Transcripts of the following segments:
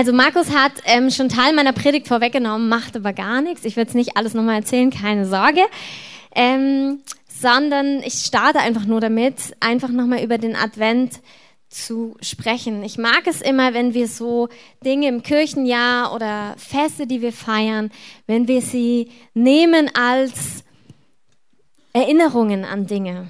Also Markus hat ähm, schon Teil meiner Predigt vorweggenommen, macht aber gar nichts. Ich will es nicht alles nochmal erzählen, keine Sorge. Ähm, sondern ich starte einfach nur damit, einfach nochmal über den Advent zu sprechen. Ich mag es immer, wenn wir so Dinge im Kirchenjahr oder Feste, die wir feiern, wenn wir sie nehmen als Erinnerungen an Dinge.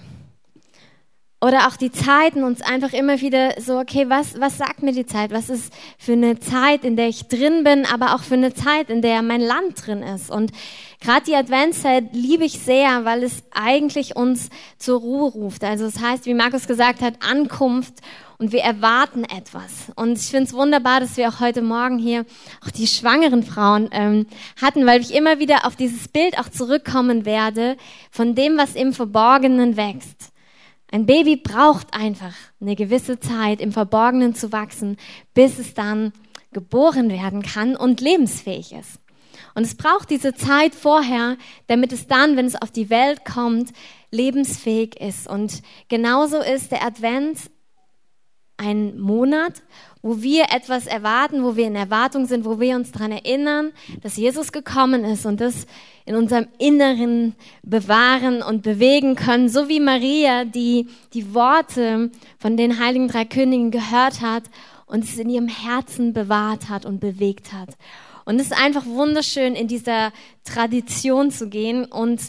Oder auch die Zeiten uns einfach immer wieder so, okay, was, was sagt mir die Zeit? Was ist für eine Zeit, in der ich drin bin, aber auch für eine Zeit, in der mein Land drin ist? Und gerade die Adventszeit liebe ich sehr, weil es eigentlich uns zur Ruhe ruft. Also es das heißt, wie Markus gesagt hat, Ankunft und wir erwarten etwas. Und ich finde es wunderbar, dass wir auch heute Morgen hier auch die schwangeren Frauen ähm, hatten, weil ich immer wieder auf dieses Bild auch zurückkommen werde von dem, was im Verborgenen wächst. Ein Baby braucht einfach eine gewisse Zeit im Verborgenen zu wachsen, bis es dann geboren werden kann und lebensfähig ist. Und es braucht diese Zeit vorher, damit es dann, wenn es auf die Welt kommt, lebensfähig ist. Und genauso ist der Advent ein Monat, wo wir etwas erwarten, wo wir in Erwartung sind, wo wir uns daran erinnern, dass Jesus gekommen ist und das in unserem Inneren bewahren und bewegen können, so wie Maria, die die Worte von den heiligen drei Königen gehört hat und es in ihrem Herzen bewahrt hat und bewegt hat. Und es ist einfach wunderschön, in dieser Tradition zu gehen und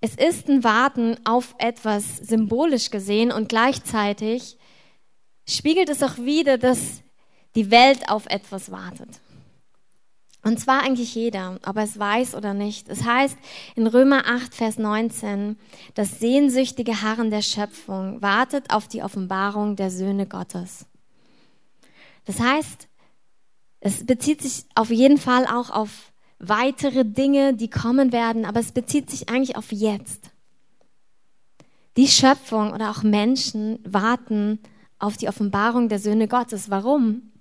es ist ein Warten auf etwas symbolisch gesehen und gleichzeitig spiegelt es auch wieder, dass die Welt auf etwas wartet. Und zwar eigentlich jeder, ob er es weiß oder nicht. Es heißt in Römer 8, Vers 19, das sehnsüchtige Harren der Schöpfung wartet auf die Offenbarung der Söhne Gottes. Das heißt, es bezieht sich auf jeden Fall auch auf weitere Dinge, die kommen werden, aber es bezieht sich eigentlich auf jetzt. Die Schöpfung oder auch Menschen warten auf die Offenbarung der Söhne Gottes. Warum?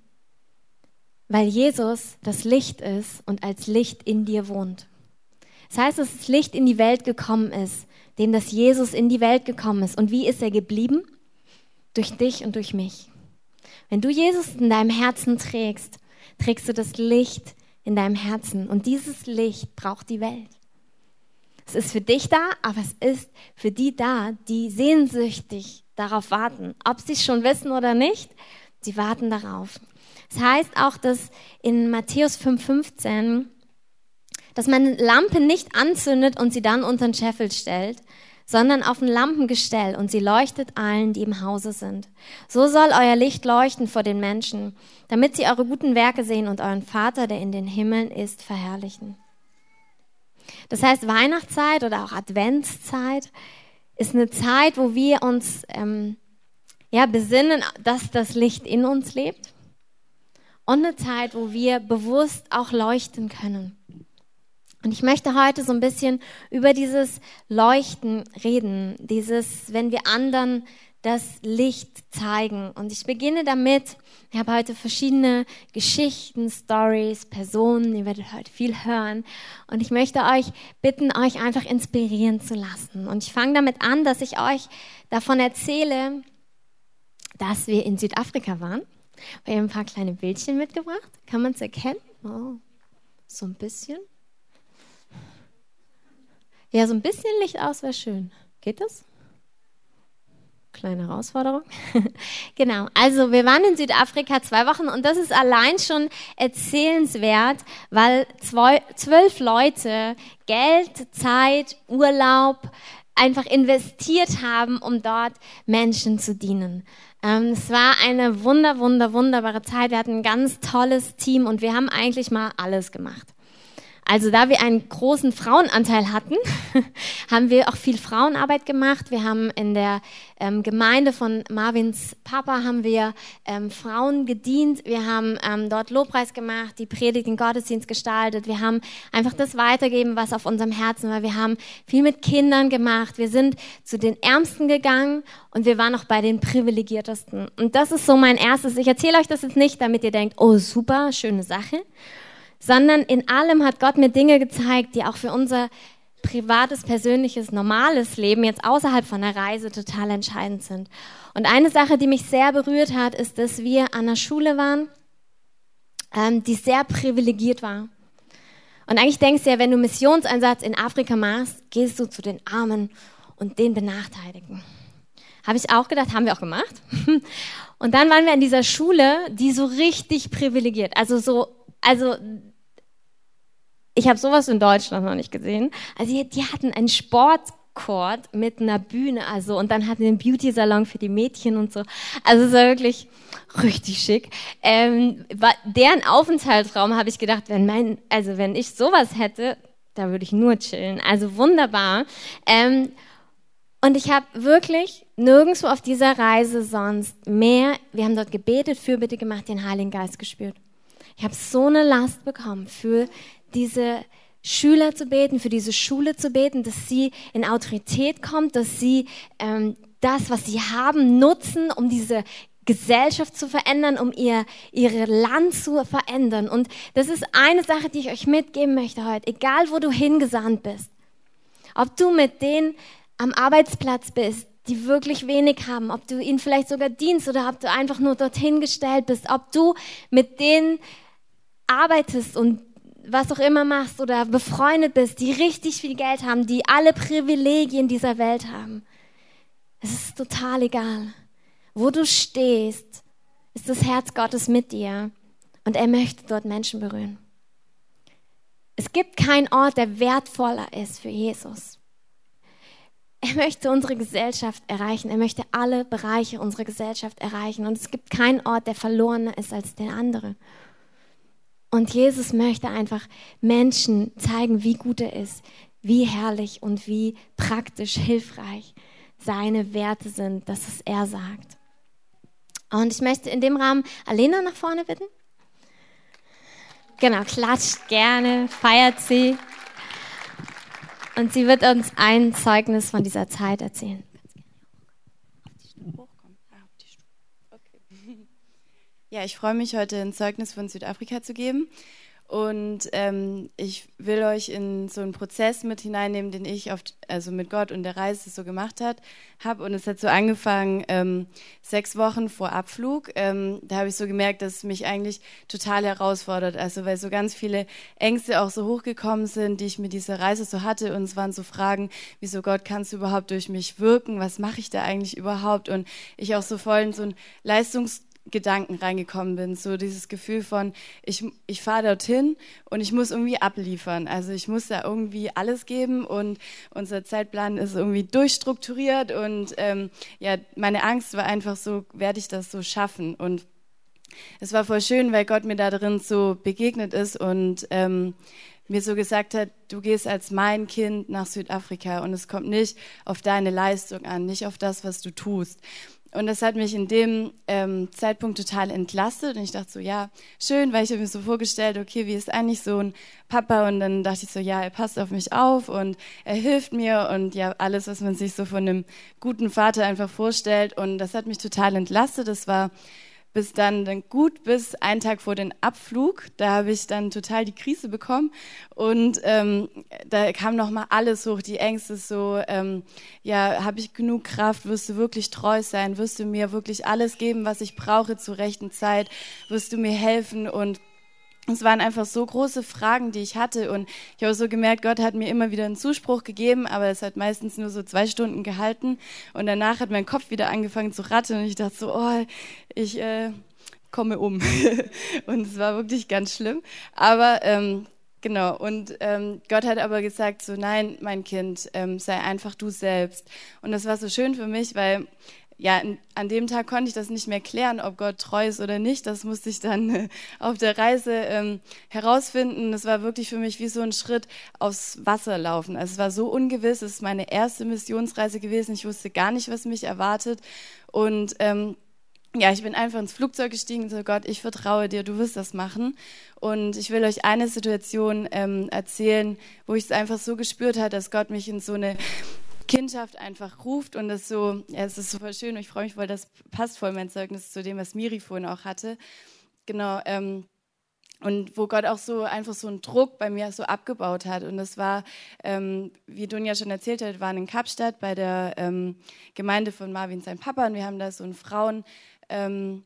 Weil Jesus das Licht ist und als Licht in dir wohnt. Das heißt, dass das Licht in die Welt gekommen ist, dem das Jesus in die Welt gekommen ist. Und wie ist er geblieben? Durch dich und durch mich. Wenn du Jesus in deinem Herzen trägst, trägst du das Licht in deinem Herzen. Und dieses Licht braucht die Welt. Es ist für dich da, aber es ist für die da, die sehnsüchtig darauf warten. Ob sie es schon wissen oder nicht, sie warten darauf. Es das heißt auch, dass in Matthäus 5,15, dass man Lampe nicht anzündet und sie dann unter den Scheffel stellt, sondern auf ein Lampengestell und sie leuchtet allen, die im Hause sind. So soll euer Licht leuchten vor den Menschen, damit sie eure guten Werke sehen und euren Vater, der in den Himmeln ist, verherrlichen. Das heißt, Weihnachtszeit oder auch Adventszeit ist eine Zeit, wo wir uns ähm, ja, besinnen, dass das Licht in uns lebt und eine Zeit, wo wir bewusst auch leuchten können. Und ich möchte heute so ein bisschen über dieses Leuchten reden, dieses, wenn wir anderen das Licht zeigen. Und ich beginne damit, ich habe heute verschiedene Geschichten, Stories, Personen, ihr werdet heute viel hören. Und ich möchte euch bitten, euch einfach inspirieren zu lassen. Und ich fange damit an, dass ich euch davon erzähle, dass wir in Südafrika waren. Wir haben ein paar kleine Bildchen mitgebracht. Kann man es erkennen? Oh, so ein bisschen. Ja, so ein bisschen Licht aus wäre schön. Geht das? Kleine Herausforderung. genau. Also wir waren in Südafrika zwei Wochen und das ist allein schon erzählenswert, weil zwei, zwölf Leute Geld, Zeit, Urlaub einfach investiert haben, um dort Menschen zu dienen. Ähm, es war eine wunder, wunder, wunderbare Zeit. Wir hatten ein ganz tolles Team und wir haben eigentlich mal alles gemacht. Also da wir einen großen Frauenanteil hatten, haben wir auch viel Frauenarbeit gemacht. Wir haben in der ähm, Gemeinde von Marvins Papa haben wir ähm, Frauen gedient. Wir haben ähm, dort Lobpreis gemacht, die Predigt, den Gottesdienst gestaltet. Wir haben einfach das weitergeben, was auf unserem Herzen war. Wir haben viel mit Kindern gemacht. Wir sind zu den Ärmsten gegangen und wir waren auch bei den Privilegiertesten. Und das ist so mein erstes. Ich erzähle euch das jetzt nicht, damit ihr denkt, oh super, schöne Sache sondern in allem hat Gott mir Dinge gezeigt, die auch für unser privates, persönliches, normales Leben jetzt außerhalb von der Reise total entscheidend sind. Und eine Sache, die mich sehr berührt hat, ist, dass wir an der Schule waren ähm, die sehr privilegiert war. Und eigentlich denkst du ja, wenn du Missionseinsatz in Afrika machst, gehst du zu den Armen und den Benachteiligten. Habe ich auch gedacht, haben wir auch gemacht. Und dann waren wir in dieser Schule, die so richtig privilegiert, also so, also ich habe sowas in Deutschland noch nicht gesehen. Also die, die hatten einen Sportcourt mit einer Bühne, also und dann hatten einen Beauty-Salon für die Mädchen und so. Also es war wirklich richtig schick. Ähm, war, deren Aufenthaltsraum habe ich gedacht, wenn mein, also wenn ich sowas hätte, da würde ich nur chillen. Also wunderbar. Ähm, und ich habe wirklich nirgendwo auf dieser Reise sonst mehr, wir haben dort gebetet, Fürbitte gemacht, den Heiligen Geist gespürt. Ich habe so eine Last bekommen für diese Schüler zu beten, für diese Schule zu beten, dass sie in Autorität kommt, dass sie ähm, das, was sie haben, nutzen, um diese Gesellschaft zu verändern, um ihr ihre Land zu verändern. Und das ist eine Sache, die ich euch mitgeben möchte heute. Egal, wo du hingesandt bist, ob du mit denen am Arbeitsplatz bist, die wirklich wenig haben, ob du ihnen vielleicht sogar dienst oder ob du einfach nur dorthin gestellt bist, ob du mit denen arbeitest und was auch immer machst oder befreundet bist, die richtig viel Geld haben, die alle Privilegien dieser Welt haben. Es ist total egal. Wo du stehst, ist das Herz Gottes mit dir und er möchte dort Menschen berühren. Es gibt keinen Ort, der wertvoller ist für Jesus. Er möchte unsere Gesellschaft erreichen. Er möchte alle Bereiche unserer Gesellschaft erreichen. Und es gibt keinen Ort, der verlorener ist als der andere. Und Jesus möchte einfach Menschen zeigen, wie gut er ist, wie herrlich und wie praktisch hilfreich seine Werte sind, dass es er sagt. Und ich möchte in dem Rahmen Alena nach vorne bitten. Genau, klatscht gerne, feiert sie. Und sie wird uns ein Zeugnis von dieser Zeit erzählen. Ja, ich freue mich, heute ein Zeugnis von Südafrika zu geben. Und ähm, ich will euch in so einen Prozess mit hineinnehmen, den ich oft, also mit Gott und der Reise so gemacht habe. Und es hat so angefangen, ähm, sechs Wochen vor Abflug. Ähm, da habe ich so gemerkt, dass es mich eigentlich total herausfordert. Also weil so ganz viele Ängste auch so hochgekommen sind, die ich mit dieser Reise so hatte. Und es waren so Fragen, wieso Gott kannst du überhaupt durch mich wirken? Was mache ich da eigentlich überhaupt? Und ich auch so voll in so ein Leistungs Gedanken reingekommen bin, so dieses Gefühl von, ich, ich fahre dorthin und ich muss irgendwie abliefern. Also ich muss da irgendwie alles geben und unser Zeitplan ist irgendwie durchstrukturiert und ähm, ja, meine Angst war einfach so, werde ich das so schaffen? Und es war voll schön, weil Gott mir da drin so begegnet ist und ähm, mir so gesagt hat, du gehst als mein Kind nach Südafrika und es kommt nicht auf deine Leistung an, nicht auf das, was du tust. Und das hat mich in dem ähm, Zeitpunkt total entlastet. Und ich dachte so, ja, schön, weil ich habe mir so vorgestellt, okay, wie ist eigentlich so ein Papa? Und dann dachte ich so, ja, er passt auf mich auf und er hilft mir und ja, alles, was man sich so von einem guten Vater einfach vorstellt. Und das hat mich total entlastet. Das war bis dann, dann gut bis einen Tag vor dem Abflug. Da habe ich dann total die Krise bekommen. Und ähm, da kam noch mal alles hoch, die Ängste so, ähm, ja, habe ich genug Kraft, wirst du wirklich treu sein, wirst du mir wirklich alles geben, was ich brauche zur rechten Zeit, wirst du mir helfen? Und es waren einfach so große Fragen, die ich hatte. Und ich habe so gemerkt, Gott hat mir immer wieder einen Zuspruch gegeben, aber es hat meistens nur so zwei Stunden gehalten. Und danach hat mein Kopf wieder angefangen zu rattern. Und ich dachte so, oh, ich äh, komme um. und es war wirklich ganz schlimm. Aber ähm, Genau, und ähm, Gott hat aber gesagt, so nein, mein Kind, ähm, sei einfach du selbst. Und das war so schön für mich, weil ja, an dem Tag konnte ich das nicht mehr klären, ob Gott treu ist oder nicht. Das musste ich dann äh, auf der Reise ähm, herausfinden. Das war wirklich für mich wie so ein Schritt aufs Wasser laufen. Also es war so ungewiss. Es ist meine erste Missionsreise gewesen. Ich wusste gar nicht, was mich erwartet. Und ähm, ja, ich bin einfach ins Flugzeug gestiegen und so, Gott, ich vertraue dir, du wirst das machen. Und ich will euch eine Situation ähm, erzählen, wo ich es einfach so gespürt habe, dass Gott mich in so eine Kindschaft einfach ruft und das so, ja, es ist super schön und ich freue mich voll, das passt voll mein Zeugnis zu dem, was Miri vorhin auch hatte. Genau, ähm, und wo Gott auch so einfach so einen Druck bei mir so abgebaut hat. Und das war, ähm, wie Dunja schon erzählt hat, waren in Kapstadt bei der ähm, Gemeinde von Marvin, sein Papa, und wir haben da so einen Frauen, ähm,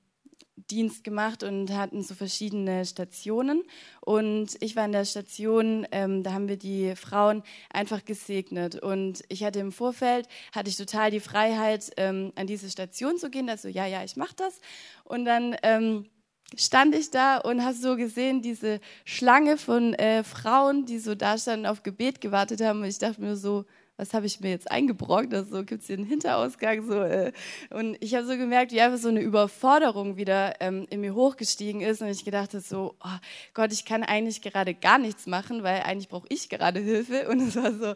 Dienst gemacht und hatten so verschiedene Stationen. Und ich war in der Station, ähm, da haben wir die Frauen einfach gesegnet. Und ich hatte im Vorfeld, hatte ich total die Freiheit, ähm, an diese Station zu gehen. Also ja, ja, ich mache das. Und dann ähm, stand ich da und hast so gesehen, diese Schlange von äh, Frauen, die so da standen, auf Gebet gewartet haben. Und ich dachte mir so, was habe ich mir jetzt eingebrockt? Also gibt es hier einen Hinterausgang? So, äh. Und ich habe so gemerkt, wie einfach so eine Überforderung wieder ähm, in mir hochgestiegen ist. Und ich gedacht habe so, oh Gott, ich kann eigentlich gerade gar nichts machen, weil eigentlich brauche ich gerade Hilfe. Und es war so,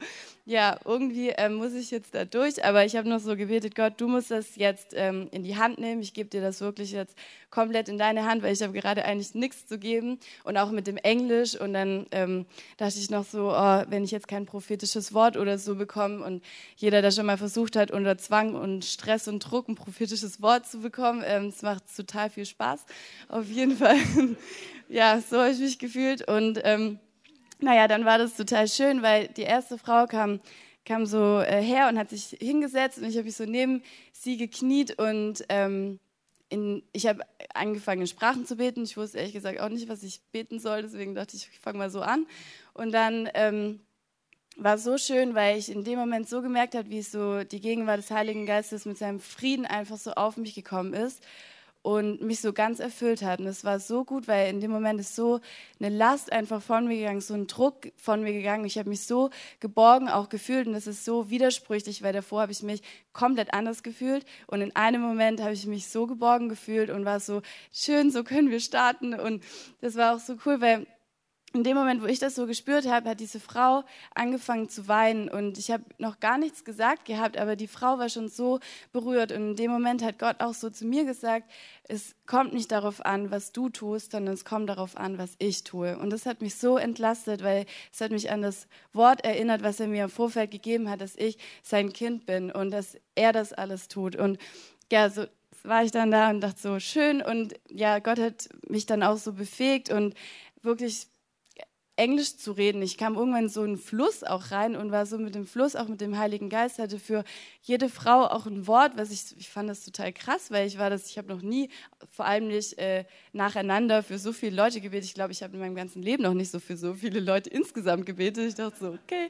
ja, irgendwie ähm, muss ich jetzt da durch. Aber ich habe noch so gebetet, Gott, du musst das jetzt ähm, in die Hand nehmen. Ich gebe dir das wirklich jetzt komplett in deine Hand, weil ich habe gerade eigentlich nichts zu geben. Und auch mit dem Englisch. Und dann ähm, dachte ich noch so, oh, wenn ich jetzt kein prophetisches Wort oder so bekomme. Und jeder, der schon mal versucht hat, unter Zwang und Stress und Druck ein prophetisches Wort zu bekommen, ähm, es macht total viel Spaß. Auf jeden Fall, ja, so habe ich mich gefühlt. Und ähm, naja, dann war das total schön, weil die erste Frau kam, kam so äh, her und hat sich hingesetzt und ich habe mich so neben sie gekniet und ähm, in, ich habe angefangen in Sprachen zu beten. Ich wusste ehrlich gesagt auch nicht, was ich beten soll, deswegen dachte ich, ich fange mal so an. Und dann ähm, war so schön, weil ich in dem Moment so gemerkt habe, wie so die Gegenwart des Heiligen Geistes mit seinem Frieden einfach so auf mich gekommen ist und mich so ganz erfüllt hat. Und es war so gut, weil in dem Moment ist so eine Last einfach von mir gegangen, so ein Druck von mir gegangen. Ich habe mich so geborgen auch gefühlt und das ist so widersprüchlich, weil davor habe ich mich komplett anders gefühlt und in einem Moment habe ich mich so geborgen gefühlt und war so schön, so können wir starten und das war auch so cool, weil in dem Moment, wo ich das so gespürt habe, hat diese Frau angefangen zu weinen und ich habe noch gar nichts gesagt gehabt, aber die Frau war schon so berührt und in dem Moment hat Gott auch so zu mir gesagt, es kommt nicht darauf an, was du tust, sondern es kommt darauf an, was ich tue. Und das hat mich so entlastet, weil es hat mich an das Wort erinnert, was er mir im Vorfeld gegeben hat, dass ich sein Kind bin und dass er das alles tut. Und ja, so war ich dann da und dachte so schön und ja, Gott hat mich dann auch so befähigt und wirklich Englisch zu reden. Ich kam irgendwann in so einen Fluss auch rein und war so mit dem Fluss, auch mit dem Heiligen Geist, hatte für jede Frau auch ein Wort, was ich, ich fand das total krass, weil ich war das, ich habe noch nie, vor allem nicht äh, nacheinander für so viele Leute gebetet. Ich glaube, ich habe in meinem ganzen Leben noch nicht so für so viele Leute insgesamt gebetet. Ich dachte so, okay.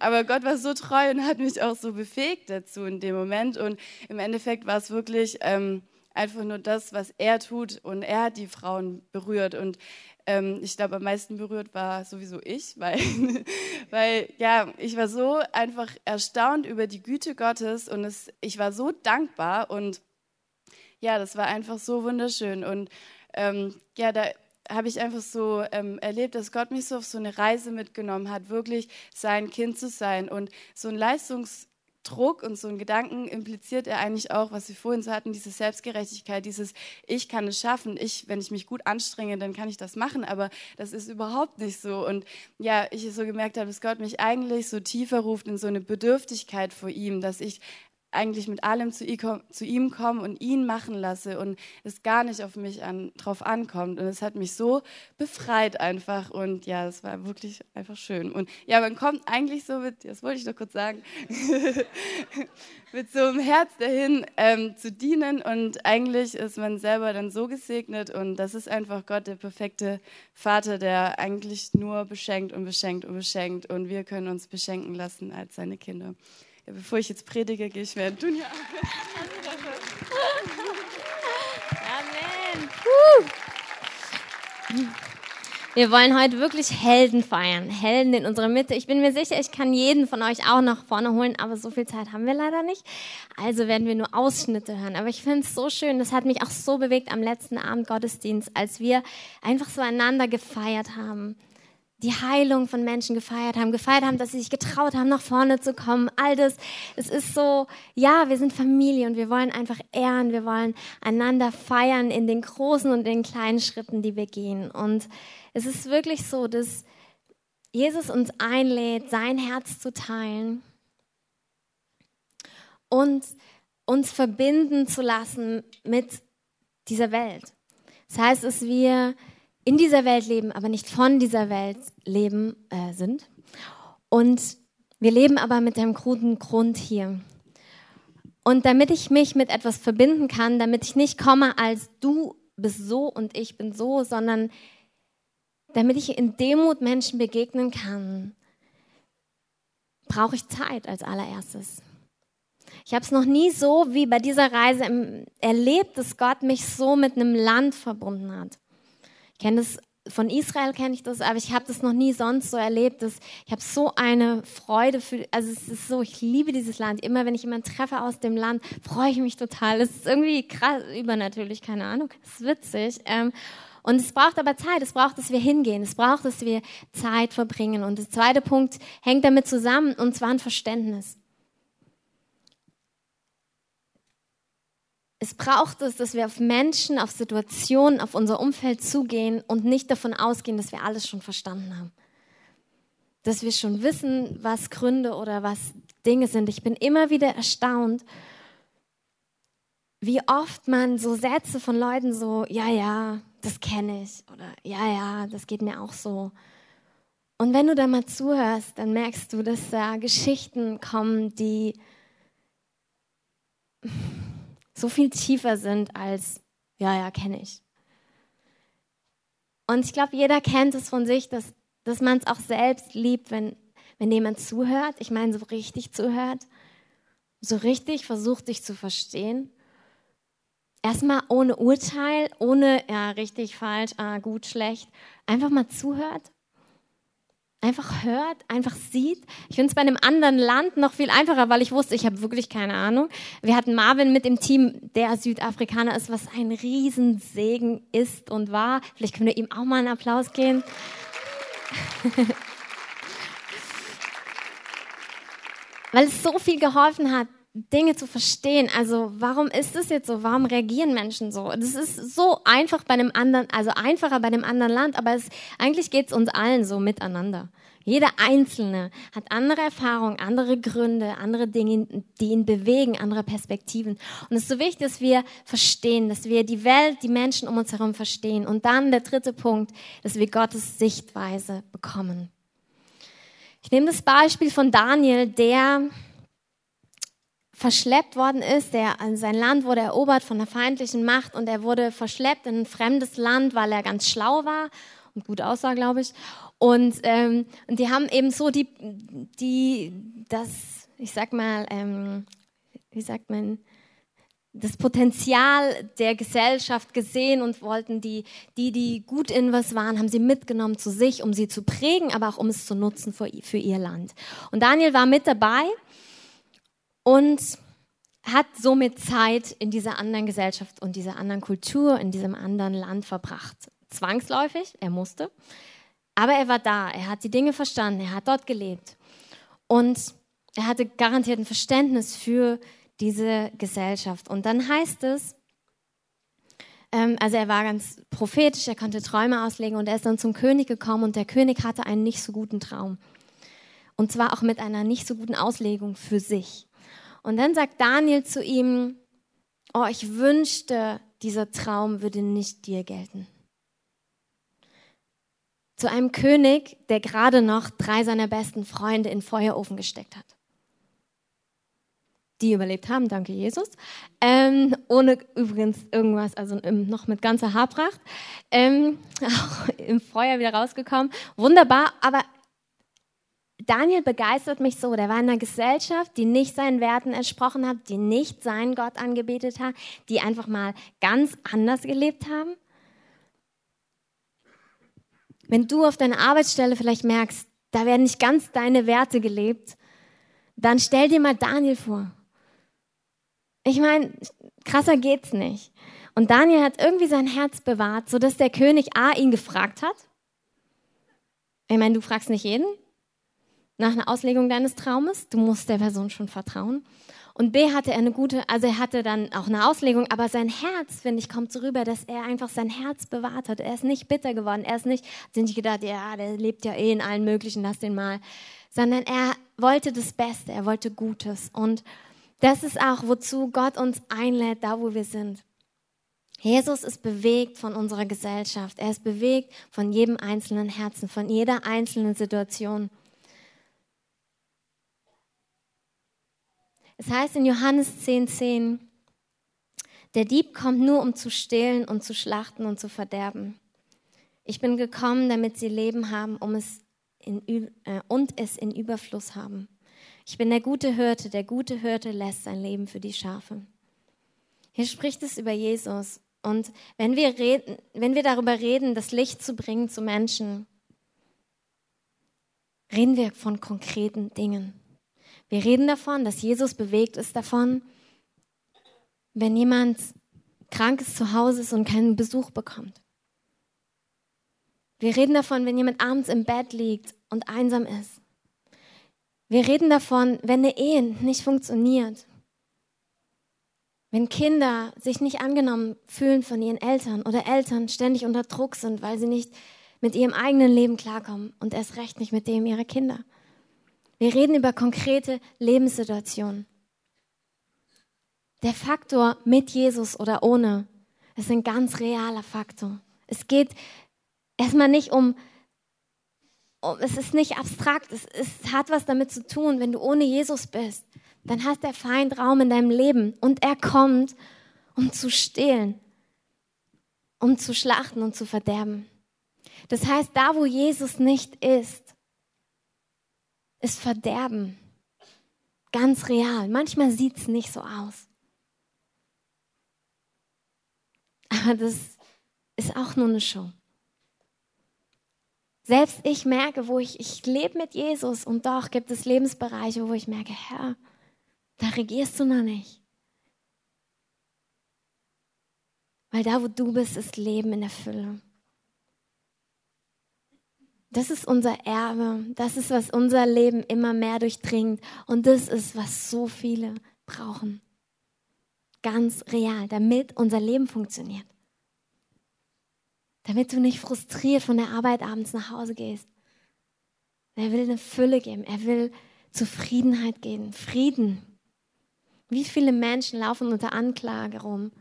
Aber Gott war so treu und hat mich auch so befähigt dazu in dem Moment. Und im Endeffekt war es wirklich, ähm, einfach nur das, was er tut. Und er hat die Frauen berührt. Und ähm, ich glaube, am meisten berührt war sowieso ich, weil, weil ja, ich war so einfach erstaunt über die Güte Gottes und es, ich war so dankbar und ja, das war einfach so wunderschön und ähm, ja, da habe ich einfach so ähm, erlebt, dass Gott mich so auf so eine Reise mitgenommen hat, wirklich sein Kind zu sein und so ein Leistungs Druck und so einen Gedanken impliziert er eigentlich auch, was wir vorhin so hatten, diese Selbstgerechtigkeit, dieses Ich kann es schaffen, ich, wenn ich mich gut anstrenge, dann kann ich das machen, aber das ist überhaupt nicht so. Und ja, ich so gemerkt habe, dass Gott mich eigentlich so tiefer ruft in so eine Bedürftigkeit vor ihm, dass ich eigentlich mit allem zu ihm komme und ihn machen lasse und es gar nicht auf mich an, drauf ankommt. Und es hat mich so befreit einfach. Und ja, es war wirklich einfach schön. Und ja, man kommt eigentlich so mit, das wollte ich noch kurz sagen, mit so einem Herz dahin ähm, zu dienen. Und eigentlich ist man selber dann so gesegnet. Und das ist einfach Gott, der perfekte Vater, der eigentlich nur beschenkt und beschenkt und beschenkt. Und wir können uns beschenken lassen als seine Kinder. Bevor ich jetzt predige, gehe ich mir Dunja. Amen. Wir wollen heute wirklich Helden feiern. Helden in unserer Mitte. Ich bin mir sicher, ich kann jeden von euch auch nach vorne holen, aber so viel Zeit haben wir leider nicht. Also werden wir nur Ausschnitte hören. Aber ich finde es so schön. Das hat mich auch so bewegt am letzten Abend Gottesdienst, als wir einfach so einander gefeiert haben die Heilung von Menschen gefeiert haben, gefeiert haben, dass sie sich getraut haben, nach vorne zu kommen. All das, es ist so, ja, wir sind Familie und wir wollen einfach ehren, wir wollen einander feiern in den großen und den kleinen Schritten, die wir gehen. Und es ist wirklich so, dass Jesus uns einlädt, sein Herz zu teilen und uns verbinden zu lassen mit dieser Welt. Das heißt, dass wir in dieser Welt leben, aber nicht von dieser Welt leben äh, sind. Und wir leben aber mit einem guten Grund hier. Und damit ich mich mit etwas verbinden kann, damit ich nicht komme als du bist so und ich bin so, sondern damit ich in Demut Menschen begegnen kann, brauche ich Zeit als allererstes. Ich habe es noch nie so wie bei dieser Reise erlebt, dass Gott mich so mit einem Land verbunden hat. Kenne das von Israel kenne ich das, aber ich habe das noch nie sonst so erlebt. Dass ich habe so eine Freude für, also es ist so, ich liebe dieses Land. Immer wenn ich jemanden treffe aus dem Land, freue ich mich total. Es ist irgendwie krass, übernatürlich, keine Ahnung, es ist witzig. Ähm, und es braucht aber Zeit, es braucht, dass wir hingehen, es braucht, dass wir Zeit verbringen. Und der zweite Punkt hängt damit zusammen, und zwar ein Verständnis. Es braucht es, dass wir auf Menschen, auf Situationen, auf unser Umfeld zugehen und nicht davon ausgehen, dass wir alles schon verstanden haben. Dass wir schon wissen, was Gründe oder was Dinge sind. Ich bin immer wieder erstaunt, wie oft man so Sätze von Leuten so, ja, ja, das kenne ich oder ja, ja, das geht mir auch so. Und wenn du da mal zuhörst, dann merkst du, dass da Geschichten kommen, die so viel tiefer sind als, ja, ja, kenne ich. Und ich glaube, jeder kennt es von sich, dass, dass man es auch selbst liebt, wenn, wenn jemand zuhört. Ich meine, so richtig zuhört. So richtig versucht, dich zu verstehen. Erstmal ohne Urteil, ohne, ja, richtig, falsch, ah, gut, schlecht. Einfach mal zuhört einfach hört, einfach sieht. Ich finde es bei einem anderen Land noch viel einfacher, weil ich wusste, ich habe wirklich keine Ahnung. Wir hatten Marvin mit dem Team, der Südafrikaner ist, was ein Riesensegen ist und war. Vielleicht können wir ihm auch mal einen Applaus geben. weil es so viel geholfen hat, Dinge zu verstehen. Also warum ist das jetzt so? Warum reagieren Menschen so? Das ist so einfach bei einem anderen, also einfacher bei einem anderen Land, aber es, eigentlich geht es uns allen so miteinander. Jeder Einzelne hat andere Erfahrungen, andere Gründe, andere Dinge, die ihn bewegen, andere Perspektiven. Und es ist so wichtig, dass wir verstehen, dass wir die Welt, die Menschen um uns herum verstehen. Und dann der dritte Punkt, dass wir Gottes Sichtweise bekommen. Ich nehme das Beispiel von Daniel, der verschleppt worden ist, der, sein Land wurde erobert von einer feindlichen Macht und er wurde verschleppt in ein fremdes Land, weil er ganz schlau war und gut aussah, glaube ich. Und, ähm, und die haben eben so die, die, das, ich sag mal, ähm, wie sagt man, das Potenzial der Gesellschaft gesehen und wollten die, die, die gut in was waren, haben sie mitgenommen zu sich, um sie zu prägen, aber auch um es zu nutzen für, für ihr Land. Und Daniel war mit dabei und hat somit Zeit in dieser anderen Gesellschaft und dieser anderen Kultur, in diesem anderen Land verbracht. Zwangsläufig, er musste, aber er war da, er hat die Dinge verstanden, er hat dort gelebt und er hatte garantiert ein Verständnis für diese Gesellschaft. Und dann heißt es, ähm, also er war ganz prophetisch, er konnte Träume auslegen und er ist dann zum König gekommen und der König hatte einen nicht so guten Traum. Und zwar auch mit einer nicht so guten Auslegung für sich. Und dann sagt Daniel zu ihm, oh, ich wünschte, dieser Traum würde nicht dir gelten. Zu einem König, der gerade noch drei seiner besten Freunde in Feuerofen gesteckt hat. Die überlebt haben, danke Jesus. Ähm, ohne übrigens irgendwas, also noch mit ganzer Haarpracht. Ähm, auch im Feuer wieder rausgekommen. Wunderbar, aber Daniel begeistert mich so. Der war in einer Gesellschaft, die nicht seinen Werten entsprochen hat, die nicht seinen Gott angebetet hat, die einfach mal ganz anders gelebt haben. Wenn du auf deiner Arbeitsstelle vielleicht merkst, da werden nicht ganz deine Werte gelebt, dann stell dir mal Daniel vor. Ich meine, krasser geht's nicht. Und Daniel hat irgendwie sein Herz bewahrt, sodass der König A ihn gefragt hat. Ich meine, du fragst nicht jeden, nach einer Auslegung deines Traumes. Du musst der Person schon vertrauen. Und B hatte er eine gute, also er hatte dann auch eine Auslegung, aber sein Herz, finde ich, kommt so rüber, dass er einfach sein Herz bewahrt hat. Er ist nicht bitter geworden. Er ist nicht, sich nicht gedacht, ja, der lebt ja eh in allen möglichen, lass den mal. Sondern er wollte das Beste, er wollte Gutes. Und das ist auch, wozu Gott uns einlädt, da wo wir sind. Jesus ist bewegt von unserer Gesellschaft. Er ist bewegt von jedem einzelnen Herzen, von jeder einzelnen Situation. Es heißt in Johannes 10,10, 10, Der Dieb kommt nur, um zu stehlen und zu schlachten und zu verderben. Ich bin gekommen, damit sie Leben haben um es in, äh, und es in Überfluss haben. Ich bin der gute Hirte. Der gute Hirte lässt sein Leben für die Schafe. Hier spricht es über Jesus. Und wenn wir, reden, wenn wir darüber reden, das Licht zu bringen zu Menschen, reden wir von konkreten Dingen. Wir reden davon, dass Jesus bewegt ist davon, wenn jemand krank ist zu Hause ist und keinen Besuch bekommt. Wir reden davon, wenn jemand abends im Bett liegt und einsam ist. Wir reden davon, wenn eine Ehe nicht funktioniert. Wenn Kinder sich nicht angenommen fühlen von ihren Eltern oder Eltern ständig unter Druck sind, weil sie nicht mit ihrem eigenen Leben klarkommen und erst recht nicht mit dem ihrer Kinder. Wir reden über konkrete Lebenssituationen. Der Faktor mit Jesus oder ohne ist ein ganz realer Faktor. Es geht erstmal nicht um, um es ist nicht abstrakt, es, es hat was damit zu tun, wenn du ohne Jesus bist, dann hat der Feind Raum in deinem Leben und er kommt, um zu stehlen, um zu schlachten und zu verderben. Das heißt, da wo Jesus nicht ist, ist Verderben. Ganz real. Manchmal sieht es nicht so aus. Aber das ist auch nur eine Show. Selbst ich merke, wo ich, ich lebe mit Jesus und doch gibt es Lebensbereiche, wo ich merke, Herr, da regierst du noch nicht. Weil da, wo du bist, ist Leben in der Fülle. Das ist unser Erbe. Das ist, was unser Leben immer mehr durchdringt. Und das ist, was so viele brauchen. Ganz real, damit unser Leben funktioniert. Damit du nicht frustriert von der Arbeit abends nach Hause gehst. Er will eine Fülle geben. Er will Zufriedenheit geben. Frieden. Wie viele Menschen laufen unter Anklage rum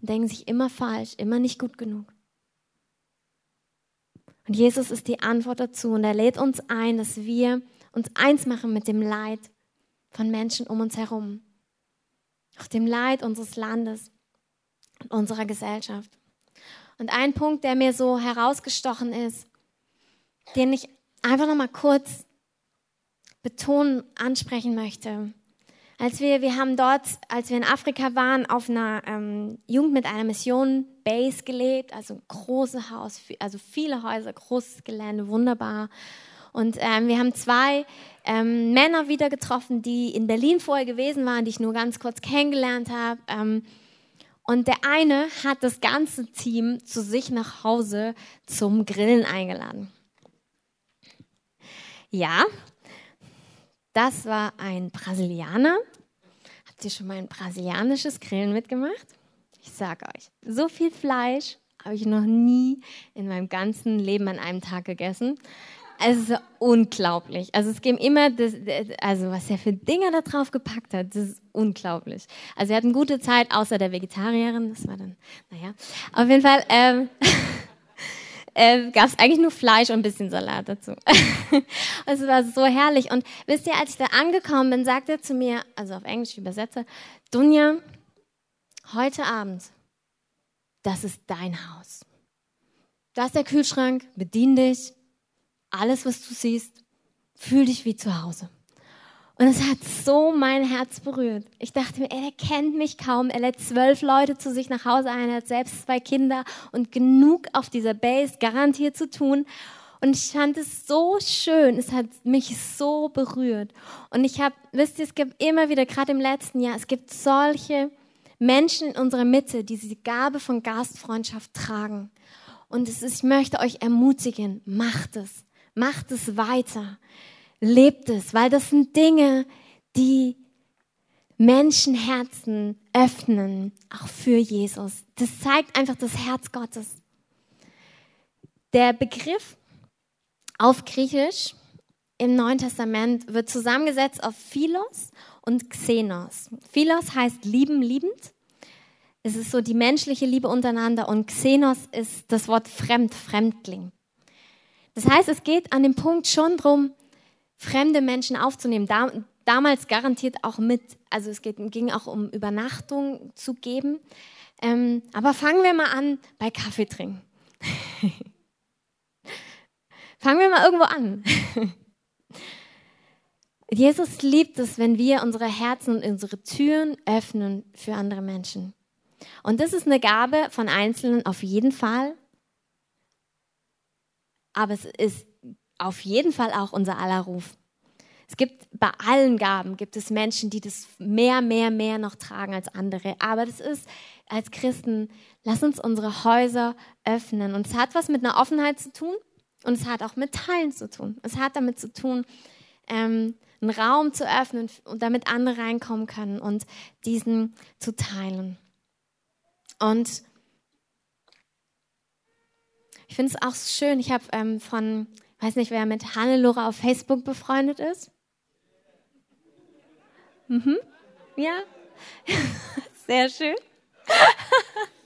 und denken sich immer falsch, immer nicht gut genug. Und Jesus ist die Antwort dazu und er lädt uns ein, dass wir uns eins machen mit dem Leid von Menschen um uns herum. Auch dem Leid unseres Landes und unserer Gesellschaft. Und ein Punkt, der mir so herausgestochen ist, den ich einfach noch mal kurz betonen, ansprechen möchte, als wir, wir haben dort, als wir in Afrika waren, auf einer ähm, Jugend mit einer Mission Base gelebt, also ein großes Haus, also viele Häuser, großes Gelände, wunderbar. Und ähm, wir haben zwei ähm, Männer wieder getroffen, die in Berlin vorher gewesen waren, die ich nur ganz kurz kennengelernt habe. Ähm, und der eine hat das ganze Team zu sich nach Hause zum Grillen eingeladen. Ja, das war ein Brasilianer. Habt ihr schon mal ein brasilianisches Grillen mitgemacht? Ich sag euch, so viel Fleisch habe ich noch nie in meinem ganzen Leben an einem Tag gegessen. Es ist unglaublich. Also es geben immer, das, also was er für Dinge da drauf gepackt hat, das ist unglaublich. Also wir hatten gute Zeit, außer der Vegetarierin. Das war dann, naja, auf jeden Fall. Ähm, äh, gab es eigentlich nur Fleisch und ein bisschen Salat dazu. es war so herrlich. Und wisst ihr, als ich da angekommen bin, sagt er zu mir, also auf Englisch übersetze, Dunja, heute Abend, das ist dein Haus. Da ist der Kühlschrank, bedien dich, alles, was du siehst, fühl dich wie zu Hause. Und es hat so mein Herz berührt. Ich dachte mir, er kennt mich kaum. Er lädt zwölf Leute zu sich nach Hause ein, hat selbst zwei Kinder und genug auf dieser Base garantiert zu tun. Und ich fand es so schön. Es hat mich so berührt. Und ich habe, wisst ihr, es gibt immer wieder, gerade im letzten Jahr, es gibt solche Menschen in unserer Mitte, die diese Gabe von Gastfreundschaft tragen. Und ist, ich möchte euch ermutigen, macht es. Macht es weiter lebt es, weil das sind Dinge, die Menschenherzen öffnen, auch für Jesus. Das zeigt einfach das Herz Gottes. Der Begriff auf Griechisch im Neuen Testament wird zusammengesetzt auf Philos und Xenos. Philos heißt lieben, liebend. Es ist so die menschliche Liebe untereinander und Xenos ist das Wort fremd, Fremdling. Das heißt, es geht an dem Punkt schon darum, fremde Menschen aufzunehmen. Da, damals garantiert auch mit, also es geht, ging auch um Übernachtung zu geben. Ähm, aber fangen wir mal an bei Kaffee trinken. fangen wir mal irgendwo an. Jesus liebt es, wenn wir unsere Herzen und unsere Türen öffnen für andere Menschen. Und das ist eine Gabe von Einzelnen auf jeden Fall. Aber es ist auf jeden Fall auch unser aller Ruf. Es gibt bei allen Gaben gibt es Menschen, die das mehr, mehr, mehr noch tragen als andere. Aber das ist als Christen, lass uns unsere Häuser öffnen. Und es hat was mit einer Offenheit zu tun und es hat auch mit Teilen zu tun. Es hat damit zu tun, ähm, einen Raum zu öffnen und damit andere reinkommen können und diesen zu teilen. Und ich finde es auch schön. Ich habe ähm, von, weiß nicht, wer mit Hannelore auf Facebook befreundet ist. Mhm. Ja, sehr schön.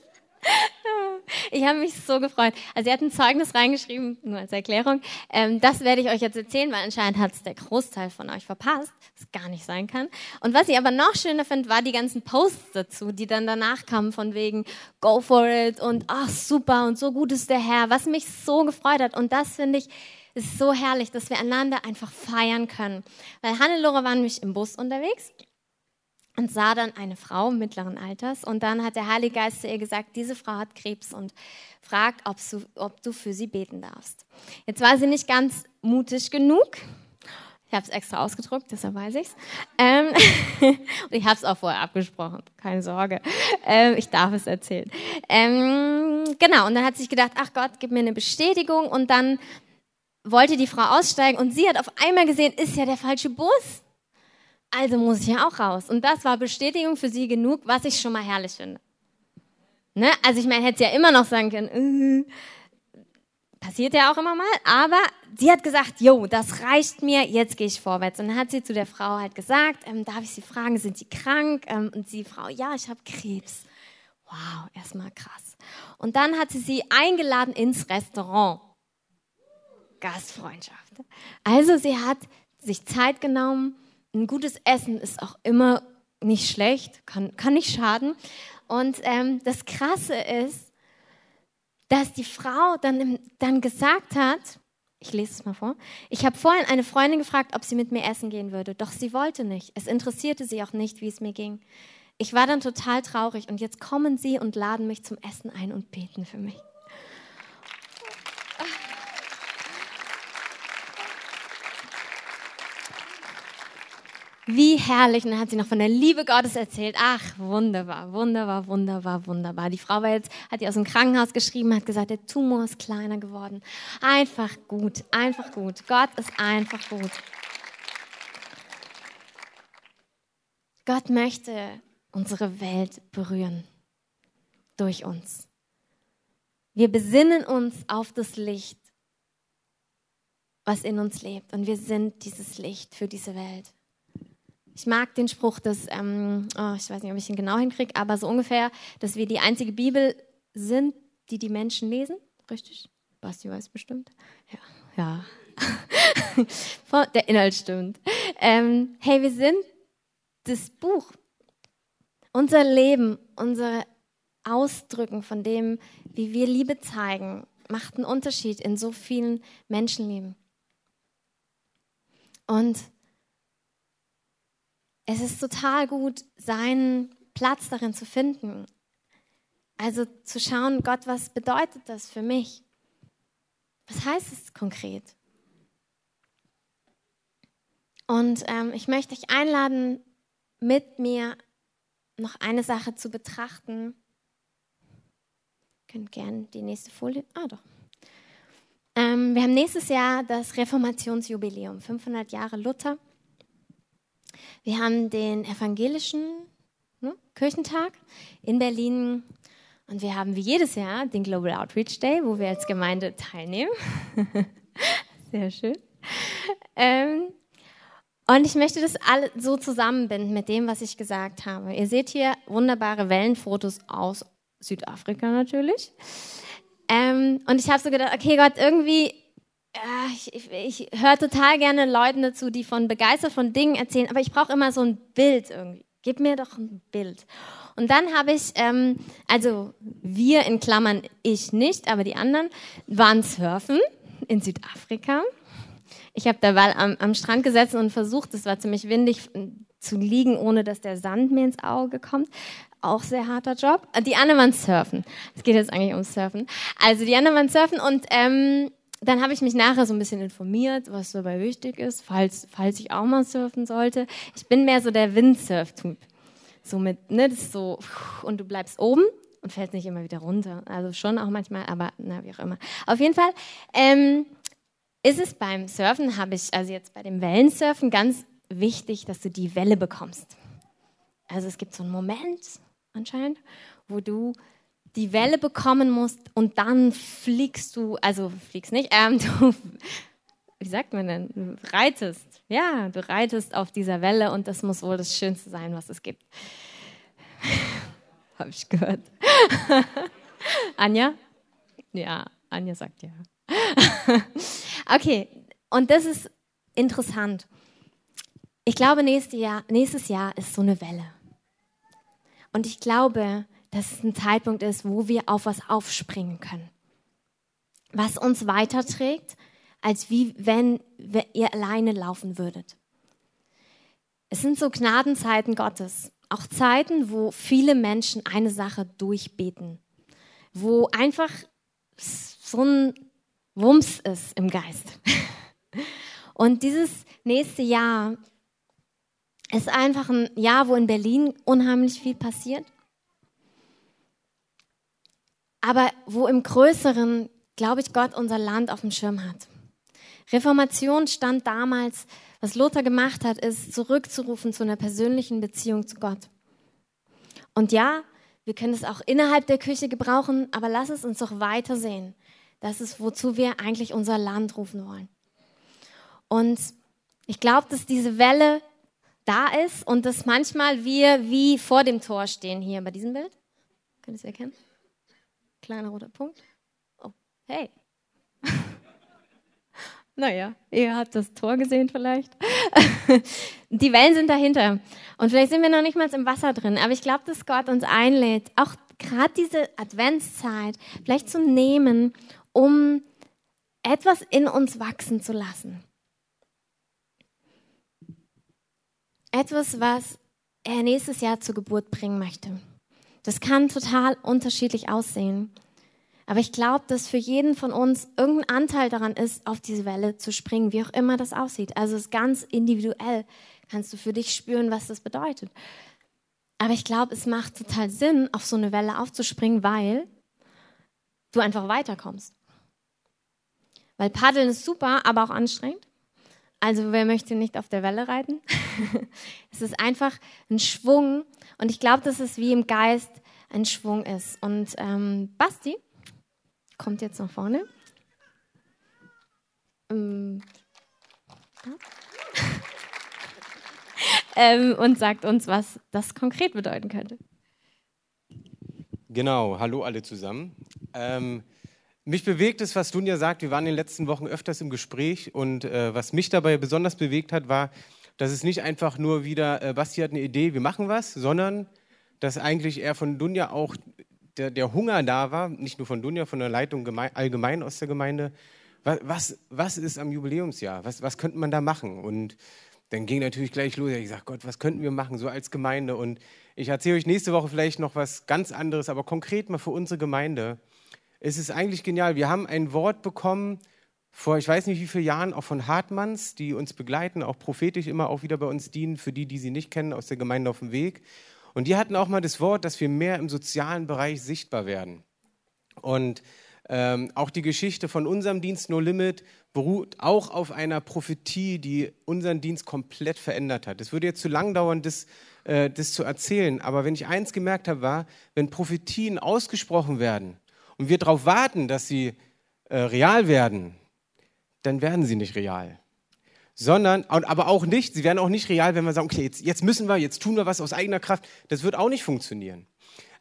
Ich habe mich so gefreut. Also sie hat ein Zeugnis reingeschrieben, nur als Erklärung. Ähm, das werde ich euch jetzt erzählen, weil anscheinend hat es der Großteil von euch verpasst, was gar nicht sein kann. Und was ich aber noch schöner finde, war die ganzen Posts dazu, die dann danach kamen von wegen Go for it und ach super und so gut ist der Herr, was mich so gefreut hat. Und das finde ich ist so herrlich, dass wir einander einfach feiern können. Weil Hannelore war nämlich im Bus unterwegs und sah dann eine Frau mittleren Alters und dann hat der Heilige Geist zu ihr gesagt, diese Frau hat Krebs und fragt, ob du, ob du für sie beten darfst. Jetzt war sie nicht ganz mutig genug. Ich habe es extra ausgedruckt, deshalb weiß ich's. Ähm, und ich habe es auch vorher abgesprochen, keine Sorge. Ähm, ich darf es erzählen. Ähm, genau, und dann hat sie sich gedacht, ach Gott, gib mir eine Bestätigung. Und dann wollte die Frau aussteigen und sie hat auf einmal gesehen, ist ja der falsche Bus also muss ich ja auch raus. Und das war Bestätigung für sie genug, was ich schon mal herrlich finde. Ne? Also ich meine, hätte sie ja immer noch sagen können, äh, passiert ja auch immer mal, aber sie hat gesagt, jo, das reicht mir, jetzt gehe ich vorwärts. Und dann hat sie zu der Frau halt gesagt, ähm, darf ich Sie fragen, sind Sie krank? Ähm, und die Frau, ja, ich habe Krebs. Wow, erstmal krass. Und dann hat sie sie eingeladen ins Restaurant. Gastfreundschaft. Also sie hat sich Zeit genommen, ein gutes Essen ist auch immer nicht schlecht, kann, kann nicht schaden. Und ähm, das Krasse ist, dass die Frau dann, dann gesagt hat, ich lese es mal vor, ich habe vorhin eine Freundin gefragt, ob sie mit mir essen gehen würde, doch sie wollte nicht. Es interessierte sie auch nicht, wie es mir ging. Ich war dann total traurig und jetzt kommen sie und laden mich zum Essen ein und beten für mich. Wie herrlich. Und dann hat sie noch von der Liebe Gottes erzählt. Ach, wunderbar, wunderbar, wunderbar, wunderbar. Die Frau war jetzt, hat ihr aus dem Krankenhaus geschrieben, hat gesagt, der Tumor ist kleiner geworden. Einfach gut, einfach gut. Gott ist einfach gut. Gott möchte unsere Welt berühren. Durch uns. Wir besinnen uns auf das Licht, was in uns lebt. Und wir sind dieses Licht für diese Welt. Ich mag den Spruch, dass, ähm, oh, ich weiß nicht, ob ich ihn genau hinkriege, aber so ungefähr, dass wir die einzige Bibel sind, die die Menschen lesen. Richtig? Basti weiß bestimmt. Ja, ja. Der Inhalt stimmt. Ähm, hey, wir sind das Buch. Unser Leben, unsere Ausdrücken von dem, wie wir Liebe zeigen, macht einen Unterschied in so vielen Menschenleben. Und es ist total gut, seinen Platz darin zu finden. Also zu schauen, Gott, was bedeutet das für mich? Was heißt es konkret? Und ähm, ich möchte dich einladen, mit mir noch eine Sache zu betrachten. Ihr könnt gerne die nächste Folie. Ah, doch. Ähm, wir haben nächstes Jahr das Reformationsjubiläum, 500 Jahre Luther. Wir haben den evangelischen ne, Kirchentag in Berlin und wir haben wie jedes Jahr den Global Outreach Day, wo wir als Gemeinde teilnehmen. Sehr schön. Ähm, und ich möchte das alle so zusammenbinden mit dem, was ich gesagt habe. Ihr seht hier wunderbare Wellenfotos aus Südafrika natürlich. Ähm, und ich habe so gedacht, okay Gott, irgendwie ich, ich, ich höre total gerne Leuten dazu, die von begeistert von Dingen erzählen, aber ich brauche immer so ein Bild irgendwie. Gib mir doch ein Bild. Und dann habe ich, ähm, also wir in Klammern, ich nicht, aber die anderen waren surfen in Südafrika. Ich habe da mal am, am Strand gesessen und versucht, es war ziemlich windig, zu liegen, ohne dass der Sand mir ins Auge kommt. Auch sehr harter Job. Die anderen waren surfen. Es geht jetzt eigentlich ums Surfen. Also die anderen waren surfen und ähm, dann habe ich mich nachher so ein bisschen informiert, was dabei wichtig ist, falls, falls ich auch mal surfen sollte. Ich bin mehr so der Windsurf-Typ. So mit, ne, das ist so, und du bleibst oben und fällst nicht immer wieder runter. Also schon auch manchmal, aber na, wie auch immer. Auf jeden Fall ähm, ist es beim Surfen, habe ich, also jetzt bei dem Wellensurfen, ganz wichtig, dass du die Welle bekommst. Also es gibt so einen Moment anscheinend, wo du die Welle bekommen musst und dann fliegst du, also fliegst nicht, ähm, du, wie sagt man denn, du reitest. Ja, du reitest auf dieser Welle und das muss wohl das Schönste sein, was es gibt. Habe ich gehört. Anja? Ja, Anja sagt ja. okay, und das ist interessant. Ich glaube, nächstes Jahr, nächstes Jahr ist so eine Welle. Und ich glaube, dass es ein Zeitpunkt ist, wo wir auf was aufspringen können. Was uns weiterträgt, als wie wenn ihr alleine laufen würdet. Es sind so Gnadenzeiten Gottes. Auch Zeiten, wo viele Menschen eine Sache durchbeten. Wo einfach so ein Wumms ist im Geist. Und dieses nächste Jahr ist einfach ein Jahr, wo in Berlin unheimlich viel passiert aber wo im Größeren, glaube ich, Gott unser Land auf dem Schirm hat. Reformation stand damals, was Lothar gemacht hat, ist zurückzurufen zu einer persönlichen Beziehung zu Gott. Und ja, wir können es auch innerhalb der Küche gebrauchen, aber lass es uns doch weiter sehen. Das ist, wozu wir eigentlich unser Land rufen wollen. Und ich glaube, dass diese Welle da ist und dass manchmal wir wie vor dem Tor stehen hier bei diesem Bild. Könnt ihr es erkennen? Kleiner roter Punkt. Oh, hey. naja, ihr habt das Tor gesehen vielleicht. Die Wellen sind dahinter. Und vielleicht sind wir noch nicht mal im Wasser drin. Aber ich glaube, dass Gott uns einlädt, auch gerade diese Adventszeit vielleicht zu nehmen, um etwas in uns wachsen zu lassen. Etwas, was er nächstes Jahr zur Geburt bringen möchte. Das kann total unterschiedlich aussehen. Aber ich glaube, dass für jeden von uns irgendein Anteil daran ist, auf diese Welle zu springen, wie auch immer das aussieht. Also es ist ganz individuell. Kannst du für dich spüren, was das bedeutet. Aber ich glaube, es macht total Sinn, auf so eine Welle aufzuspringen, weil du einfach weiterkommst. Weil Paddeln ist super, aber auch anstrengend. Also wer möchte nicht auf der Welle reiten? es ist einfach ein Schwung und ich glaube, dass es wie im Geist ein Schwung ist. Und ähm, Basti kommt jetzt nach vorne. Ähm, ähm, und sagt uns, was das konkret bedeuten könnte. Genau, hallo alle zusammen. Mich bewegt es, was Dunja sagt. Wir waren in den letzten Wochen öfters im Gespräch und äh, was mich dabei besonders bewegt hat, war, dass es nicht einfach nur wieder, äh, Basti hat eine Idee, wir machen was, sondern dass eigentlich eher von Dunja auch der, der Hunger da war, nicht nur von Dunja, von der Leitung allgemein aus der Gemeinde. Was, was, was ist am Jubiläumsjahr? Was, was könnte man da machen? Und dann ging natürlich gleich los. Ich sage, Gott, was könnten wir machen, so als Gemeinde? Und ich erzähle euch nächste Woche vielleicht noch was ganz anderes, aber konkret mal für unsere Gemeinde es ist eigentlich genial. Wir haben ein Wort bekommen vor, ich weiß nicht wie vielen Jahren, auch von Hartmanns, die uns begleiten, auch prophetisch immer auch wieder bei uns dienen, für die, die sie nicht kennen, aus der Gemeinde auf dem Weg. Und die hatten auch mal das Wort, dass wir mehr im sozialen Bereich sichtbar werden. Und ähm, auch die Geschichte von unserem Dienst No Limit beruht auch auf einer Prophetie, die unseren Dienst komplett verändert hat. Es würde jetzt zu lang dauern, das, äh, das zu erzählen, aber wenn ich eins gemerkt habe, war, wenn Prophetien ausgesprochen werden, und wir darauf warten, dass sie äh, real werden, dann werden sie nicht real. Sondern, aber auch nicht, sie werden auch nicht real, wenn wir sagen, okay, jetzt, jetzt müssen wir, jetzt tun wir was aus eigener Kraft. Das wird auch nicht funktionieren.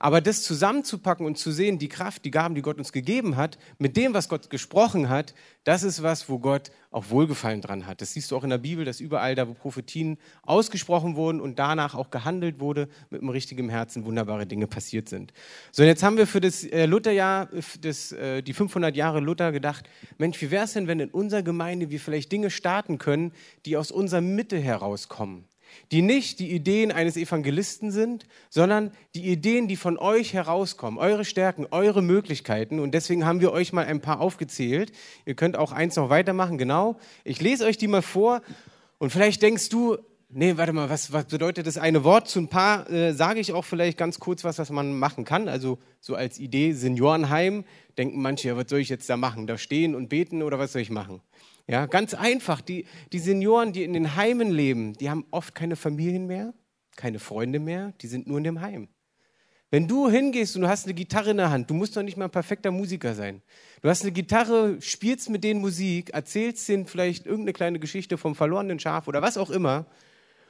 Aber das zusammenzupacken und zu sehen, die Kraft, die Gaben, die Gott uns gegeben hat, mit dem, was Gott gesprochen hat, das ist was, wo Gott auch Wohlgefallen dran hat. Das siehst du auch in der Bibel, dass überall da, wo Prophetien ausgesprochen wurden und danach auch gehandelt wurde, mit einem richtigen Herzen wunderbare Dinge passiert sind. So, und jetzt haben wir für das äh, Lutherjahr, das, äh, die 500 Jahre Luther gedacht, Mensch, wie wäre es denn, wenn in unserer Gemeinde wir vielleicht Dinge starten können, die aus unserer Mitte herauskommen? Die nicht die Ideen eines Evangelisten sind, sondern die Ideen, die von euch herauskommen, eure Stärken, eure Möglichkeiten. Und deswegen haben wir euch mal ein paar aufgezählt. Ihr könnt auch eins noch weitermachen, genau. Ich lese euch die mal vor und vielleicht denkst du, nee, warte mal, was, was bedeutet das eine Wort? Zu ein paar äh, sage ich auch vielleicht ganz kurz was, was man machen kann. Also so als Idee Seniorenheim denken manche, ja, was soll ich jetzt da machen? Da stehen und beten oder was soll ich machen? Ja, ganz einfach. Die, die Senioren, die in den Heimen leben, die haben oft keine Familien mehr, keine Freunde mehr, die sind nur in dem Heim. Wenn du hingehst und du hast eine Gitarre in der Hand, du musst doch nicht mal ein perfekter Musiker sein. Du hast eine Gitarre, spielst mit denen Musik, erzählst denen vielleicht irgendeine kleine Geschichte vom verlorenen Schaf oder was auch immer.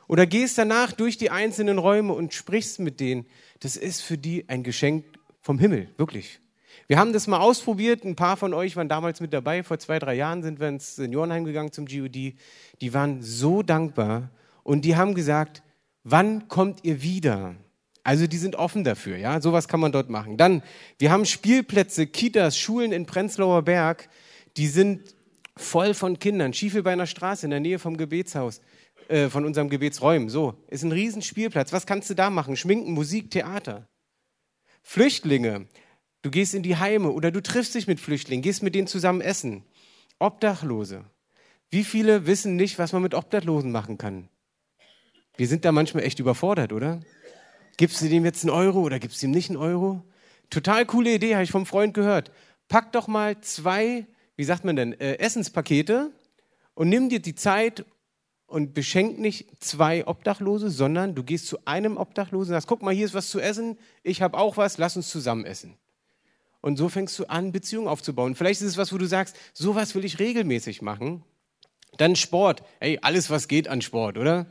Oder gehst danach durch die einzelnen Räume und sprichst mit denen. Das ist für die ein Geschenk vom Himmel, wirklich. Wir haben das mal ausprobiert. Ein paar von euch waren damals mit dabei. Vor zwei, drei Jahren sind wir ins Seniorenheim gegangen zum GOD. Die waren so dankbar und die haben gesagt, wann kommt ihr wieder? Also die sind offen dafür, ja. Sowas kann man dort machen. Dann, wir haben Spielplätze, Kitas, Schulen in Prenzlauer Berg, die sind voll von Kindern. Schiefelbeiner Straße in der Nähe vom Gebetshaus, äh, von unserem Gebetsräumen. So, ist ein Riesenspielplatz. Was kannst du da machen? Schminken, Musik, Theater. Flüchtlinge, Du gehst in die Heime oder du triffst dich mit Flüchtlingen, gehst mit denen zusammen essen. Obdachlose. Wie viele wissen nicht, was man mit Obdachlosen machen kann? Wir sind da manchmal echt überfordert, oder? Gibst du dem jetzt einen Euro oder gibst du ihm nicht einen Euro? Total coole Idee, habe ich vom Freund gehört. Pack doch mal zwei, wie sagt man denn, äh, Essenspakete und nimm dir die Zeit und beschenk nicht zwei Obdachlose, sondern du gehst zu einem Obdachlosen und sagst, guck mal, hier ist was zu essen, ich habe auch was, lass uns zusammen essen. Und so fängst du an, Beziehungen aufzubauen. Vielleicht ist es was, wo du sagst, sowas will ich regelmäßig machen. Dann Sport. Ey, alles, was geht an Sport, oder?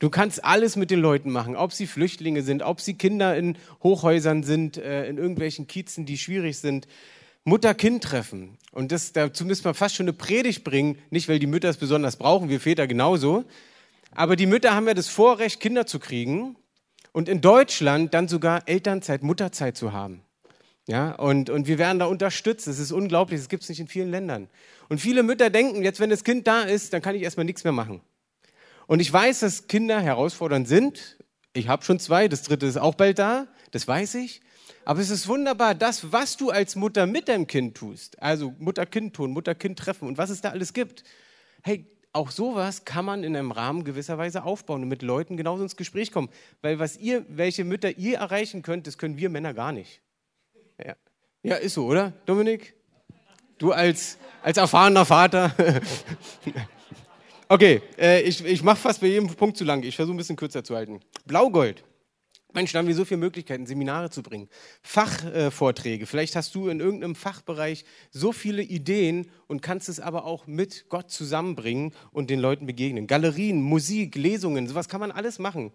Du kannst alles mit den Leuten machen, ob sie Flüchtlinge sind, ob sie Kinder in Hochhäusern sind, äh, in irgendwelchen Kiezen, die schwierig sind. Mutter-Kind treffen. Und das, dazu müssen wir fast schon eine Predigt bringen, nicht weil die Mütter es besonders brauchen, wir Väter genauso. Aber die Mütter haben ja das Vorrecht, Kinder zu kriegen und in Deutschland dann sogar Elternzeit, Mutterzeit zu haben. Ja, und, und wir werden da unterstützt. Das ist unglaublich, das gibt es nicht in vielen Ländern. Und viele Mütter denken, jetzt wenn das Kind da ist, dann kann ich erstmal nichts mehr machen. Und ich weiß, dass Kinder herausfordernd sind. Ich habe schon zwei, das dritte ist auch bald da, das weiß ich. Aber es ist wunderbar, das, was du als Mutter mit deinem Kind tust, also Mutter-Kind-Tun, Mutter-Kind-Treffen und was es da alles gibt. Hey, auch sowas kann man in einem Rahmen gewisser Weise aufbauen und mit Leuten genauso ins Gespräch kommen. Weil was ihr, welche Mütter ihr erreichen könnt, das können wir Männer gar nicht. Ja. ja, ist so, oder, Dominik? Du als, als erfahrener Vater. okay, äh, ich, ich mache fast bei jedem Punkt zu lang. Ich versuche ein bisschen kürzer zu halten. Blaugold. Mensch, da haben wir so viele Möglichkeiten, Seminare zu bringen, Fachvorträge. Vielleicht hast du in irgendeinem Fachbereich so viele Ideen und kannst es aber auch mit Gott zusammenbringen und den Leuten begegnen. Galerien, Musik, Lesungen, sowas kann man alles machen.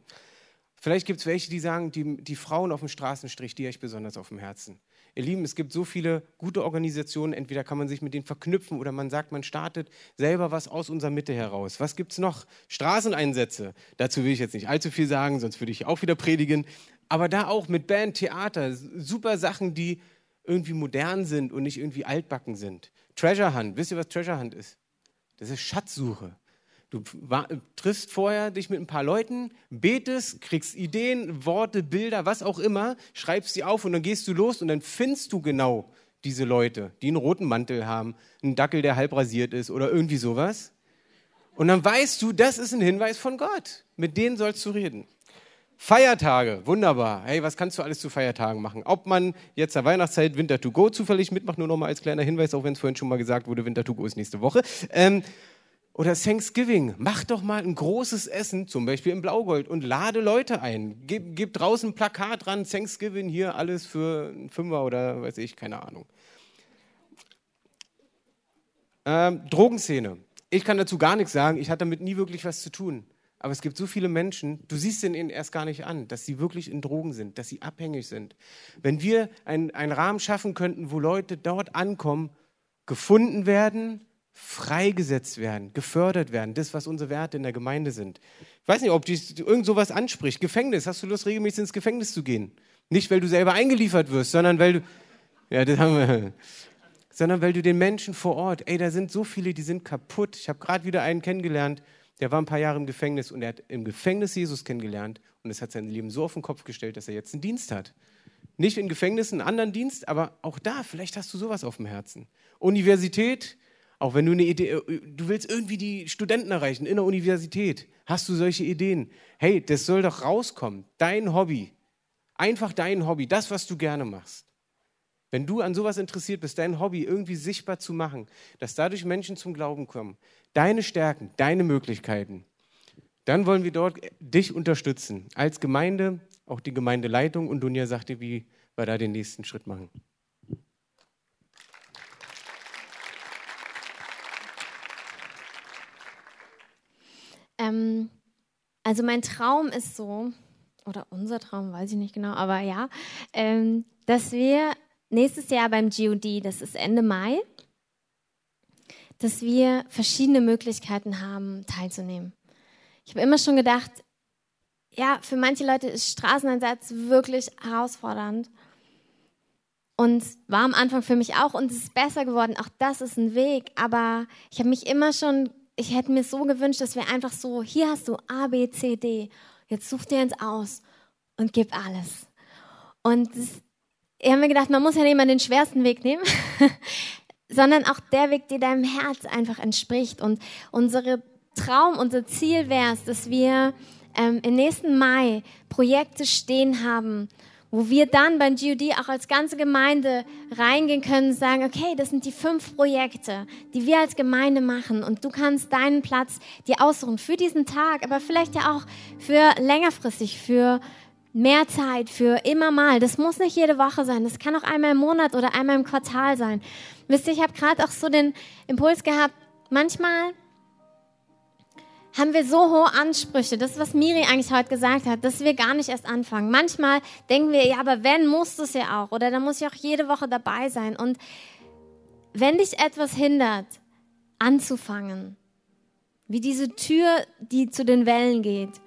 Vielleicht gibt es welche, die sagen, die, die Frauen auf dem Straßenstrich, die habe ich besonders auf dem Herzen. Ihr Lieben, es gibt so viele gute Organisationen, entweder kann man sich mit denen verknüpfen oder man sagt, man startet selber was aus unserer Mitte heraus. Was gibt es noch? Straßeneinsätze. Dazu will ich jetzt nicht allzu viel sagen, sonst würde ich auch wieder predigen. Aber da auch mit Band, Theater, super Sachen, die irgendwie modern sind und nicht irgendwie altbacken sind. Treasure Hunt, wisst ihr, was Treasure Hunt ist? Das ist Schatzsuche. Du triffst vorher dich mit ein paar Leuten, betest, kriegst Ideen, Worte, Bilder, was auch immer, schreibst sie auf und dann gehst du los und dann findest du genau diese Leute, die einen roten Mantel haben, einen Dackel, der halb rasiert ist oder irgendwie sowas. Und dann weißt du, das ist ein Hinweis von Gott. Mit denen sollst du reden. Feiertage, wunderbar. Hey, was kannst du alles zu Feiertagen machen? Ob man jetzt der Weihnachtszeit Winter to Go zufällig mitmacht, nur noch mal als kleiner Hinweis, auch wenn es vorhin schon mal gesagt wurde, Winter to Go ist nächste Woche. Ähm, oder Thanksgiving, mach doch mal ein großes Essen, zum Beispiel im Blaugold, und lade Leute ein. Gib, gib draußen ein Plakat dran, Thanksgiving, hier alles für einen Fünfer oder weiß ich, keine Ahnung. Ähm, Drogenszene. Ich kann dazu gar nichts sagen, ich hatte damit nie wirklich was zu tun. Aber es gibt so viele Menschen, du siehst ihnen erst gar nicht an, dass sie wirklich in Drogen sind, dass sie abhängig sind. Wenn wir einen Rahmen schaffen könnten, wo Leute dort ankommen, gefunden werden, freigesetzt werden, gefördert werden, das, was unsere Werte in der Gemeinde sind. Ich weiß nicht, ob dich irgend sowas anspricht. Gefängnis, hast du Lust, regelmäßig ins Gefängnis zu gehen? Nicht, weil du selber eingeliefert wirst, sondern weil du, ja, das haben wir, sondern weil du den Menschen vor Ort, ey, da sind so viele, die sind kaputt. Ich habe gerade wieder einen kennengelernt, der war ein paar Jahre im Gefängnis und er hat im Gefängnis Jesus kennengelernt und es hat sein Leben so auf den Kopf gestellt, dass er jetzt einen Dienst hat. Nicht im Gefängnis einen anderen Dienst, aber auch da, vielleicht hast du sowas auf dem Herzen. Universität, auch wenn du eine Idee, äh, du willst irgendwie die Studenten erreichen in der Universität, hast du solche Ideen. Hey, das soll doch rauskommen. Dein Hobby. Einfach dein Hobby, das, was du gerne machst. Wenn du an sowas interessiert bist, dein Hobby irgendwie sichtbar zu machen, dass dadurch Menschen zum Glauben kommen, deine Stärken, deine Möglichkeiten, dann wollen wir dort dich unterstützen. Als Gemeinde, auch die Gemeindeleitung und Dunja sagte, wie wir da den nächsten Schritt machen. Ähm, also mein Traum ist so, oder unser Traum, weiß ich nicht genau, aber ja, ähm, dass wir nächstes Jahr beim GOD, das ist Ende Mai, dass wir verschiedene Möglichkeiten haben, teilzunehmen. Ich habe immer schon gedacht, ja, für manche Leute ist Straßeneinsatz wirklich herausfordernd. Und war am Anfang für mich auch und es ist besser geworden. Auch das ist ein Weg. Aber ich habe mich immer schon ich hätte mir so gewünscht, dass wir einfach so, hier hast du A, B, C, D, jetzt such dir eins aus und gib alles. Und ich habe mir gedacht, man muss ja nicht immer den schwersten Weg nehmen, sondern auch der Weg, der deinem Herz einfach entspricht. Und unsere Traum, unser Ziel wäre es, dass wir ähm, im nächsten Mai Projekte stehen haben, wo wir dann beim GOD auch als ganze Gemeinde reingehen können und sagen, okay, das sind die fünf Projekte, die wir als Gemeinde machen und du kannst deinen Platz dir aussuchen für diesen Tag, aber vielleicht ja auch für längerfristig, für mehr Zeit, für immer mal. Das muss nicht jede Woche sein, das kann auch einmal im Monat oder einmal im Quartal sein. Wisst ihr, ich habe gerade auch so den Impuls gehabt, manchmal haben wir so hohe Ansprüche, das, was Miri eigentlich heute gesagt hat, dass wir gar nicht erst anfangen. Manchmal denken wir, ja, aber wenn, muss das ja auch. Oder dann muss ich auch jede Woche dabei sein. Und wenn dich etwas hindert, anzufangen, wie diese Tür, die zu den Wellen geht,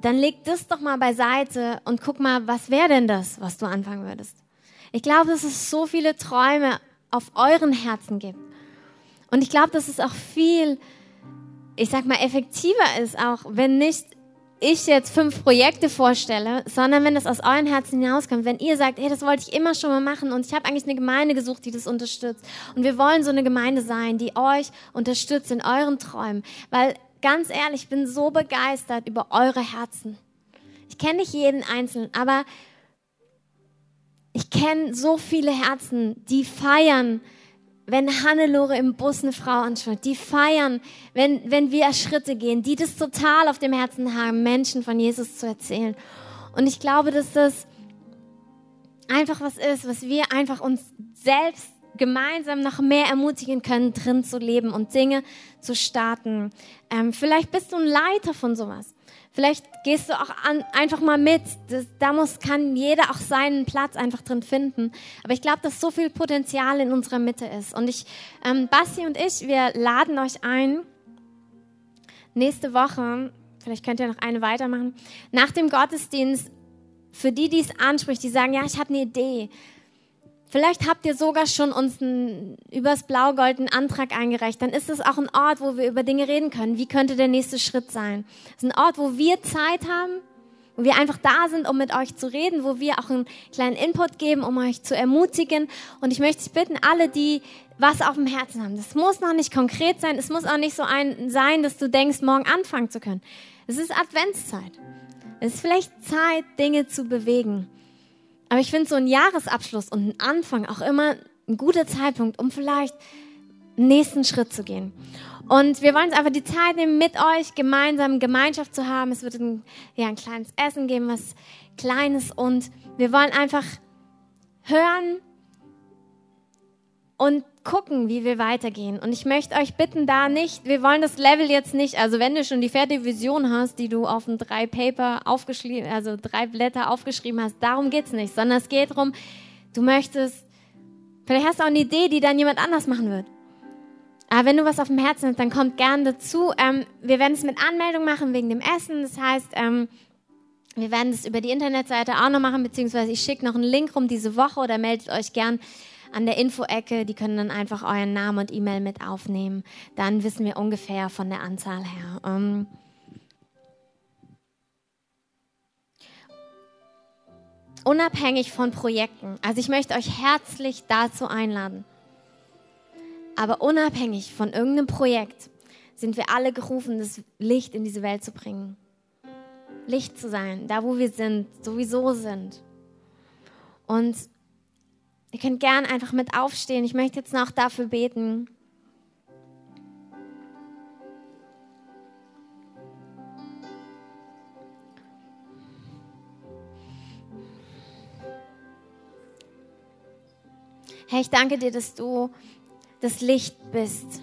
dann leg das doch mal beiseite und guck mal, was wäre denn das, was du anfangen würdest. Ich glaube, dass es so viele Träume auf euren Herzen gibt. Und ich glaube, dass es auch viel ich sag mal, effektiver ist auch, wenn nicht ich jetzt fünf Projekte vorstelle, sondern wenn das aus euren Herzen hinauskommt, wenn ihr sagt, hey, das wollte ich immer schon mal machen und ich habe eigentlich eine Gemeinde gesucht, die das unterstützt. Und wir wollen so eine Gemeinde sein, die euch unterstützt in euren Träumen, weil ganz ehrlich, ich bin so begeistert über eure Herzen. Ich kenne nicht jeden einzelnen, aber ich kenne so viele Herzen, die feiern, wenn Hannelore im Bus eine Frau anschaut, die feiern, wenn, wenn wir Schritte gehen, die das total auf dem Herzen haben, Menschen von Jesus zu erzählen. Und ich glaube, dass das einfach was ist, was wir einfach uns selbst gemeinsam noch mehr ermutigen können, drin zu leben und Dinge zu starten. Ähm, vielleicht bist du ein Leiter von sowas. Vielleicht gehst du auch an, einfach mal mit. Das, da muss, kann jeder auch seinen Platz einfach drin finden. Aber ich glaube, dass so viel Potenzial in unserer Mitte ist. Und ich, ähm, Basti und ich, wir laden euch ein, nächste Woche, vielleicht könnt ihr noch eine weitermachen, nach dem Gottesdienst, für die, die es anspricht, die sagen, ja, ich habe eine Idee Vielleicht habt ihr sogar schon uns ein, übers Blaugold einen Antrag eingereicht. Dann ist es auch ein Ort, wo wir über Dinge reden können. Wie könnte der nächste Schritt sein? Es ist ein Ort, wo wir Zeit haben, wo wir einfach da sind, um mit euch zu reden, wo wir auch einen kleinen Input geben, um euch zu ermutigen. Und ich möchte dich bitten, alle, die was auf dem Herzen haben, das muss noch nicht konkret sein. Es muss auch nicht so ein sein, dass du denkst, morgen anfangen zu können. Es ist Adventszeit. Es ist vielleicht Zeit, Dinge zu bewegen. Aber ich finde so ein Jahresabschluss und ein Anfang auch immer ein guter Zeitpunkt, um vielleicht einen nächsten Schritt zu gehen. Und wir wollen uns einfach die Zeit nehmen, mit euch gemeinsam Gemeinschaft zu haben. Es wird ein, ja, ein kleines Essen geben, was Kleines. Und wir wollen einfach hören und gucken, wie wir weitergehen. Und ich möchte euch bitten, da nicht, wir wollen das Level jetzt nicht, also wenn du schon die fertige Vision hast, die du auf ein drei Paper aufgeschrieben, also drei Blätter aufgeschrieben hast, darum geht's nicht, sondern es geht darum, du möchtest, vielleicht hast du auch eine Idee, die dann jemand anders machen wird. Aber wenn du was auf dem Herzen hast, dann kommt gern dazu. Ähm, wir werden es mit Anmeldung machen wegen dem Essen. Das heißt, ähm, wir werden es über die Internetseite auch noch machen, beziehungsweise ich schicke noch einen Link rum diese Woche oder meldet euch gern an der Info-Ecke. Die können dann einfach euren Namen und E-Mail mit aufnehmen. Dann wissen wir ungefähr von der Anzahl her. Ähm, unabhängig von Projekten. Also ich möchte euch herzlich dazu einladen. Aber unabhängig von irgendeinem Projekt sind wir alle gerufen, das Licht in diese Welt zu bringen. Licht zu sein, da wo wir sind, sowieso sind. Und ihr könnt gern einfach mit aufstehen. Ich möchte jetzt noch dafür beten. Herr, ich danke dir, dass du das Licht bist.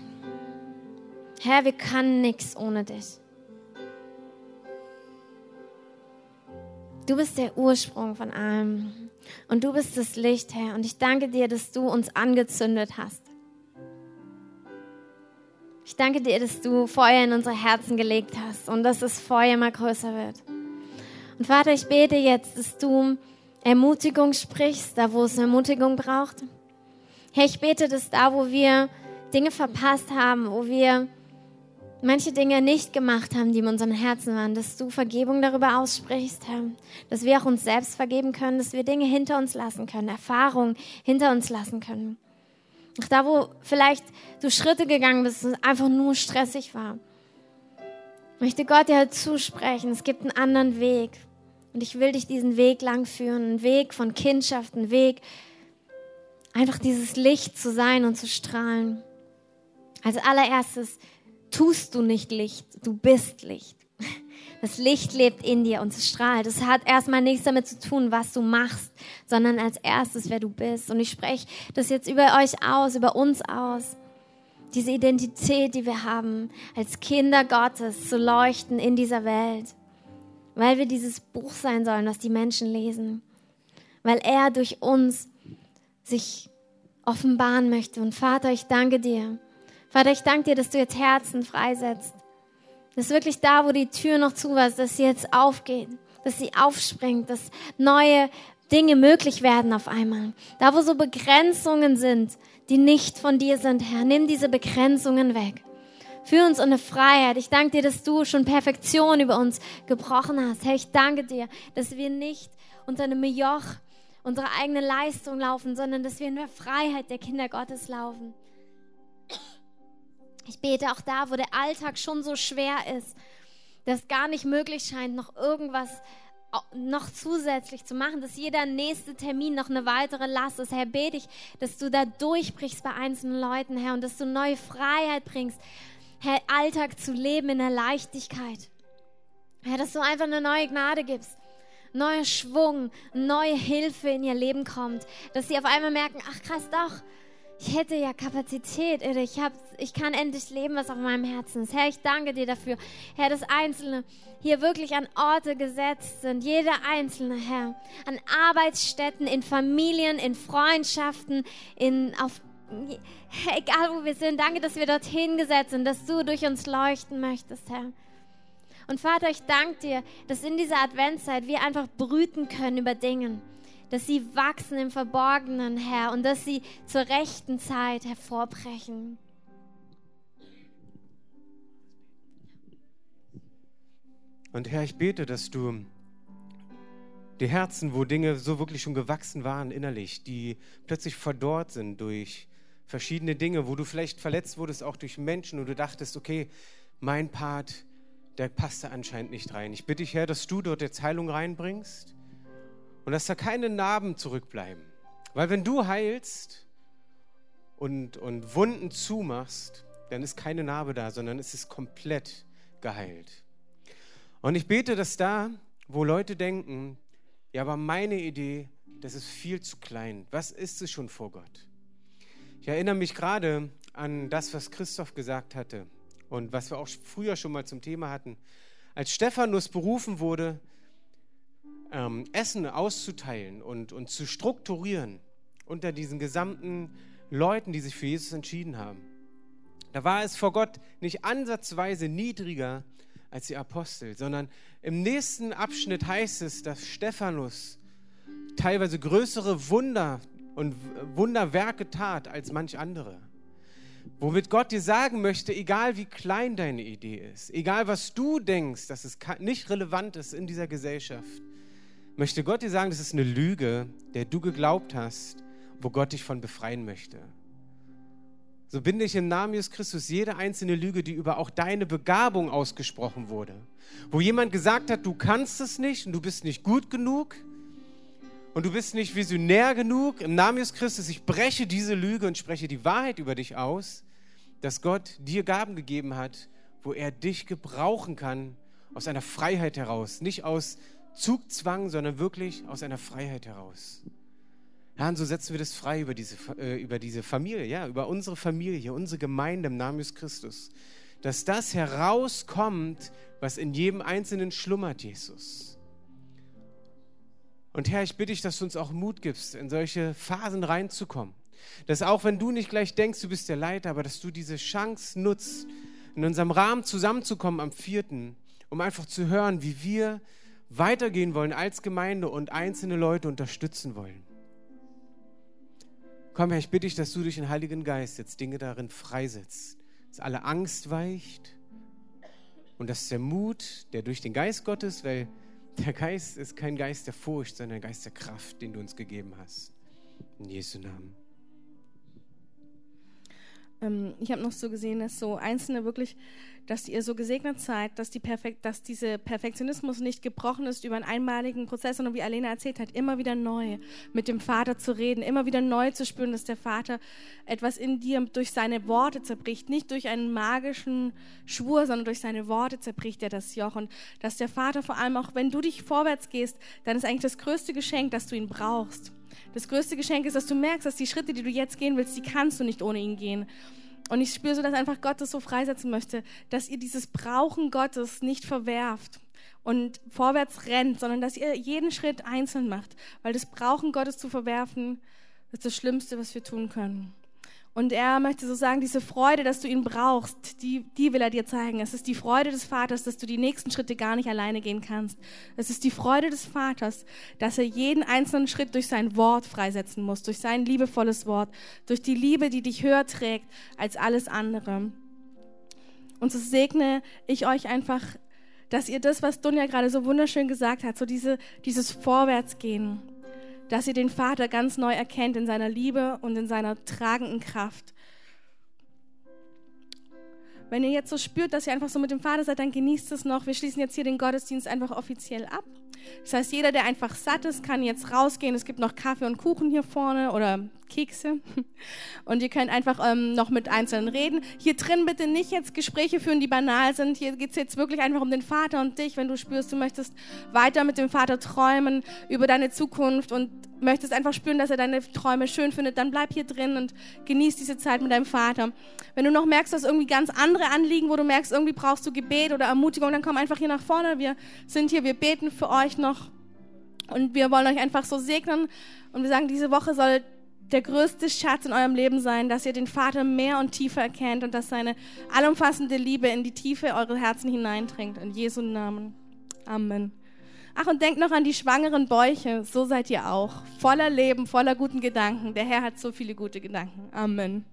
Herr, wir können nichts ohne dich. Du bist der Ursprung von allem. Und du bist das Licht, Herr. Und ich danke dir, dass du uns angezündet hast. Ich danke dir, dass du Feuer in unsere Herzen gelegt hast und dass das Feuer mal größer wird. Und Vater, ich bete jetzt, dass du Ermutigung sprichst, da wo es Ermutigung braucht. Herr, ich bete, dass da, wo wir Dinge verpasst haben, wo wir manche Dinge nicht gemacht haben, die in unserem Herzen waren, dass du Vergebung darüber aussprichst, Herr. Dass wir auch uns selbst vergeben können, dass wir Dinge hinter uns lassen können, Erfahrungen hinter uns lassen können. Auch da, wo vielleicht du Schritte gegangen bist und einfach nur stressig war. Möchte Gott dir halt zusprechen, es gibt einen anderen Weg. Und ich will dich diesen Weg lang führen, einen Weg von Kindschaft, einen Weg, einfach dieses Licht zu sein und zu strahlen. Als allererstes, tust du nicht Licht, du bist Licht. Das Licht lebt in dir und es strahlt. Es hat erstmal nichts damit zu tun, was du machst, sondern als erstes, wer du bist. Und ich spreche das jetzt über euch aus, über uns aus. Diese Identität, die wir haben, als Kinder Gottes zu leuchten in dieser Welt. Weil wir dieses Buch sein sollen, was die Menschen lesen. Weil er durch uns sich offenbaren möchte. Und Vater, ich danke dir, Vater, ich danke dir, dass du jetzt Herzen freisetzt. Dass wirklich da, wo die Tür noch zu war, dass sie jetzt aufgeht, dass sie aufspringt, dass neue Dinge möglich werden auf einmal. Da, wo so Begrenzungen sind, die nicht von dir sind, Herr, nimm diese Begrenzungen weg. Führ uns in eine Freiheit. Ich danke dir, dass du schon Perfektion über uns gebrochen hast. Herr, ich danke dir, dass wir nicht unter einem Joch unserer eigenen Leistung laufen, sondern dass wir in der Freiheit der Kinder Gottes laufen. Ich bete auch da, wo der Alltag schon so schwer ist, dass gar nicht möglich scheint, noch irgendwas noch zusätzlich zu machen, dass jeder nächste Termin noch eine weitere Last ist. Herr, bete ich, dass du da durchbrichst bei einzelnen Leuten, Herr, und dass du neue Freiheit bringst, Herr, Alltag zu leben in der Leichtigkeit. Herr, dass du einfach eine neue Gnade gibst, neuer Schwung, neue Hilfe in ihr Leben kommt, dass sie auf einmal merken, ach krass, doch, ich hätte ja Kapazität, ich, hab, ich kann endlich leben, was auf meinem Herzen ist. Herr, ich danke dir dafür. Herr, dass Einzelne hier wirklich an Orte gesetzt sind, jeder Einzelne, Herr, an Arbeitsstätten, in Familien, in Freundschaften, in, auf, egal wo wir sind. Danke, dass wir dorthin gesetzt sind, dass du durch uns leuchten möchtest, Herr. Und Vater, ich danke dir, dass in dieser Adventszeit wir einfach brüten können über Dinge dass sie wachsen im Verborgenen, Herr, und dass sie zur rechten Zeit hervorbrechen. Und Herr, ich bete, dass du die Herzen, wo Dinge so wirklich schon gewachsen waren innerlich, die plötzlich verdorrt sind durch verschiedene Dinge, wo du vielleicht verletzt wurdest, auch durch Menschen und du dachtest, okay, mein Part, der passte anscheinend nicht rein. Ich bitte dich, Herr, dass du dort jetzt Heilung reinbringst und dass da keine Narben zurückbleiben. Weil wenn du heilst und, und Wunden zumachst, dann ist keine Narbe da, sondern es ist komplett geheilt. Und ich bete, dass da, wo Leute denken, ja, aber meine Idee, das ist viel zu klein. Was ist es schon vor Gott? Ich erinnere mich gerade an das, was Christoph gesagt hatte und was wir auch früher schon mal zum Thema hatten. Als Stephanus berufen wurde, ähm, Essen auszuteilen und, und zu strukturieren unter diesen gesamten Leuten, die sich für Jesus entschieden haben. Da war es vor Gott nicht ansatzweise niedriger als die Apostel, sondern im nächsten Abschnitt heißt es, dass Stephanus teilweise größere Wunder und Wunderwerke tat als manch andere. Womit Gott dir sagen möchte, egal wie klein deine Idee ist, egal was du denkst, dass es nicht relevant ist in dieser Gesellschaft, möchte Gott dir sagen, das ist eine Lüge, der du geglaubt hast, wo Gott dich von befreien möchte. So binde ich im Namen Jesus Christus jede einzelne Lüge, die über auch deine Begabung ausgesprochen wurde. Wo jemand gesagt hat, du kannst es nicht und du bist nicht gut genug und du bist nicht visionär genug. Im Namen Jesus Christus, ich breche diese Lüge und spreche die Wahrheit über dich aus, dass Gott dir Gaben gegeben hat, wo er dich gebrauchen kann aus einer Freiheit heraus. Nicht aus Zugzwang, sondern wirklich aus einer Freiheit heraus. Herr, und so setzen wir das frei über diese, äh, über diese Familie, ja, über unsere Familie, unsere Gemeinde im Namen Jesus Christus. Dass das herauskommt, was in jedem Einzelnen schlummert, Jesus. Und Herr, ich bitte dich, dass du uns auch Mut gibst, in solche Phasen reinzukommen. Dass auch wenn du nicht gleich denkst, du bist der Leiter, aber dass du diese Chance nutzt, in unserem Rahmen zusammenzukommen am vierten, um einfach zu hören, wie wir weitergehen wollen als Gemeinde und einzelne Leute unterstützen wollen. Komm, Herr, ich bitte dich, dass du durch den Heiligen Geist jetzt Dinge darin freisetzt, dass alle Angst weicht und dass der Mut, der durch den Geist Gottes, weil der Geist ist kein Geist der Furcht, sondern der Geist der Kraft, den du uns gegeben hast. In Jesu Namen. Ähm, ich habe noch so gesehen, dass so Einzelne wirklich, dass ihr so gesegnet seid, dass, die Perfekt, dass dieser Perfektionismus nicht gebrochen ist über einen einmaligen Prozess, sondern wie Alena erzählt hat, immer wieder neu mit dem Vater zu reden, immer wieder neu zu spüren, dass der Vater etwas in dir durch seine Worte zerbricht, nicht durch einen magischen Schwur, sondern durch seine Worte zerbricht er das Joch und dass der Vater vor allem auch, wenn du dich vorwärts gehst, dann ist eigentlich das größte Geschenk, dass du ihn brauchst. Das größte Geschenk ist, dass du merkst, dass die Schritte, die du jetzt gehen willst, die kannst du nicht ohne ihn gehen. Und ich spüre so, dass einfach Gott das so freisetzen möchte, dass ihr dieses Brauchen Gottes nicht verwerft und vorwärts rennt, sondern dass ihr jeden Schritt einzeln macht. Weil das Brauchen Gottes zu verwerfen, ist das Schlimmste, was wir tun können. Und er möchte so sagen, diese Freude, dass du ihn brauchst, die, die will er dir zeigen. Es ist die Freude des Vaters, dass du die nächsten Schritte gar nicht alleine gehen kannst. Es ist die Freude des Vaters, dass er jeden einzelnen Schritt durch sein Wort freisetzen muss, durch sein liebevolles Wort, durch die Liebe, die dich höher trägt als alles andere. Und so segne ich euch einfach, dass ihr das, was Dunja gerade so wunderschön gesagt hat, so diese, dieses Vorwärtsgehen, dass ihr den Vater ganz neu erkennt in seiner Liebe und in seiner tragenden Kraft. Wenn ihr jetzt so spürt, dass ihr einfach so mit dem Vater seid, dann genießt es noch. Wir schließen jetzt hier den Gottesdienst einfach offiziell ab. Das heißt, jeder, der einfach satt ist, kann jetzt rausgehen. Es gibt noch Kaffee und Kuchen hier vorne oder Kekse. Und ihr könnt einfach ähm, noch mit Einzelnen reden. Hier drin bitte nicht jetzt Gespräche führen, die banal sind. Hier geht's jetzt wirklich einfach um den Vater und dich. Wenn du spürst, du möchtest weiter mit dem Vater träumen über deine Zukunft und möchtest einfach spüren, dass er deine Träume schön findet, dann bleib hier drin und genieß diese Zeit mit deinem Vater. Wenn du noch merkst, dass irgendwie ganz andere Anliegen, wo du merkst, irgendwie brauchst du Gebet oder Ermutigung, dann komm einfach hier nach vorne. Wir sind hier, wir beten für euch noch und wir wollen euch einfach so segnen und wir sagen, diese Woche soll der größte Schatz in eurem Leben sein, dass ihr den Vater mehr und tiefer erkennt und dass seine allumfassende Liebe in die Tiefe eurer Herzen hineindringt. In Jesu Namen. Amen. Ach, und denkt noch an die schwangeren Bäuche. So seid ihr auch. Voller Leben, voller guten Gedanken. Der Herr hat so viele gute Gedanken. Amen.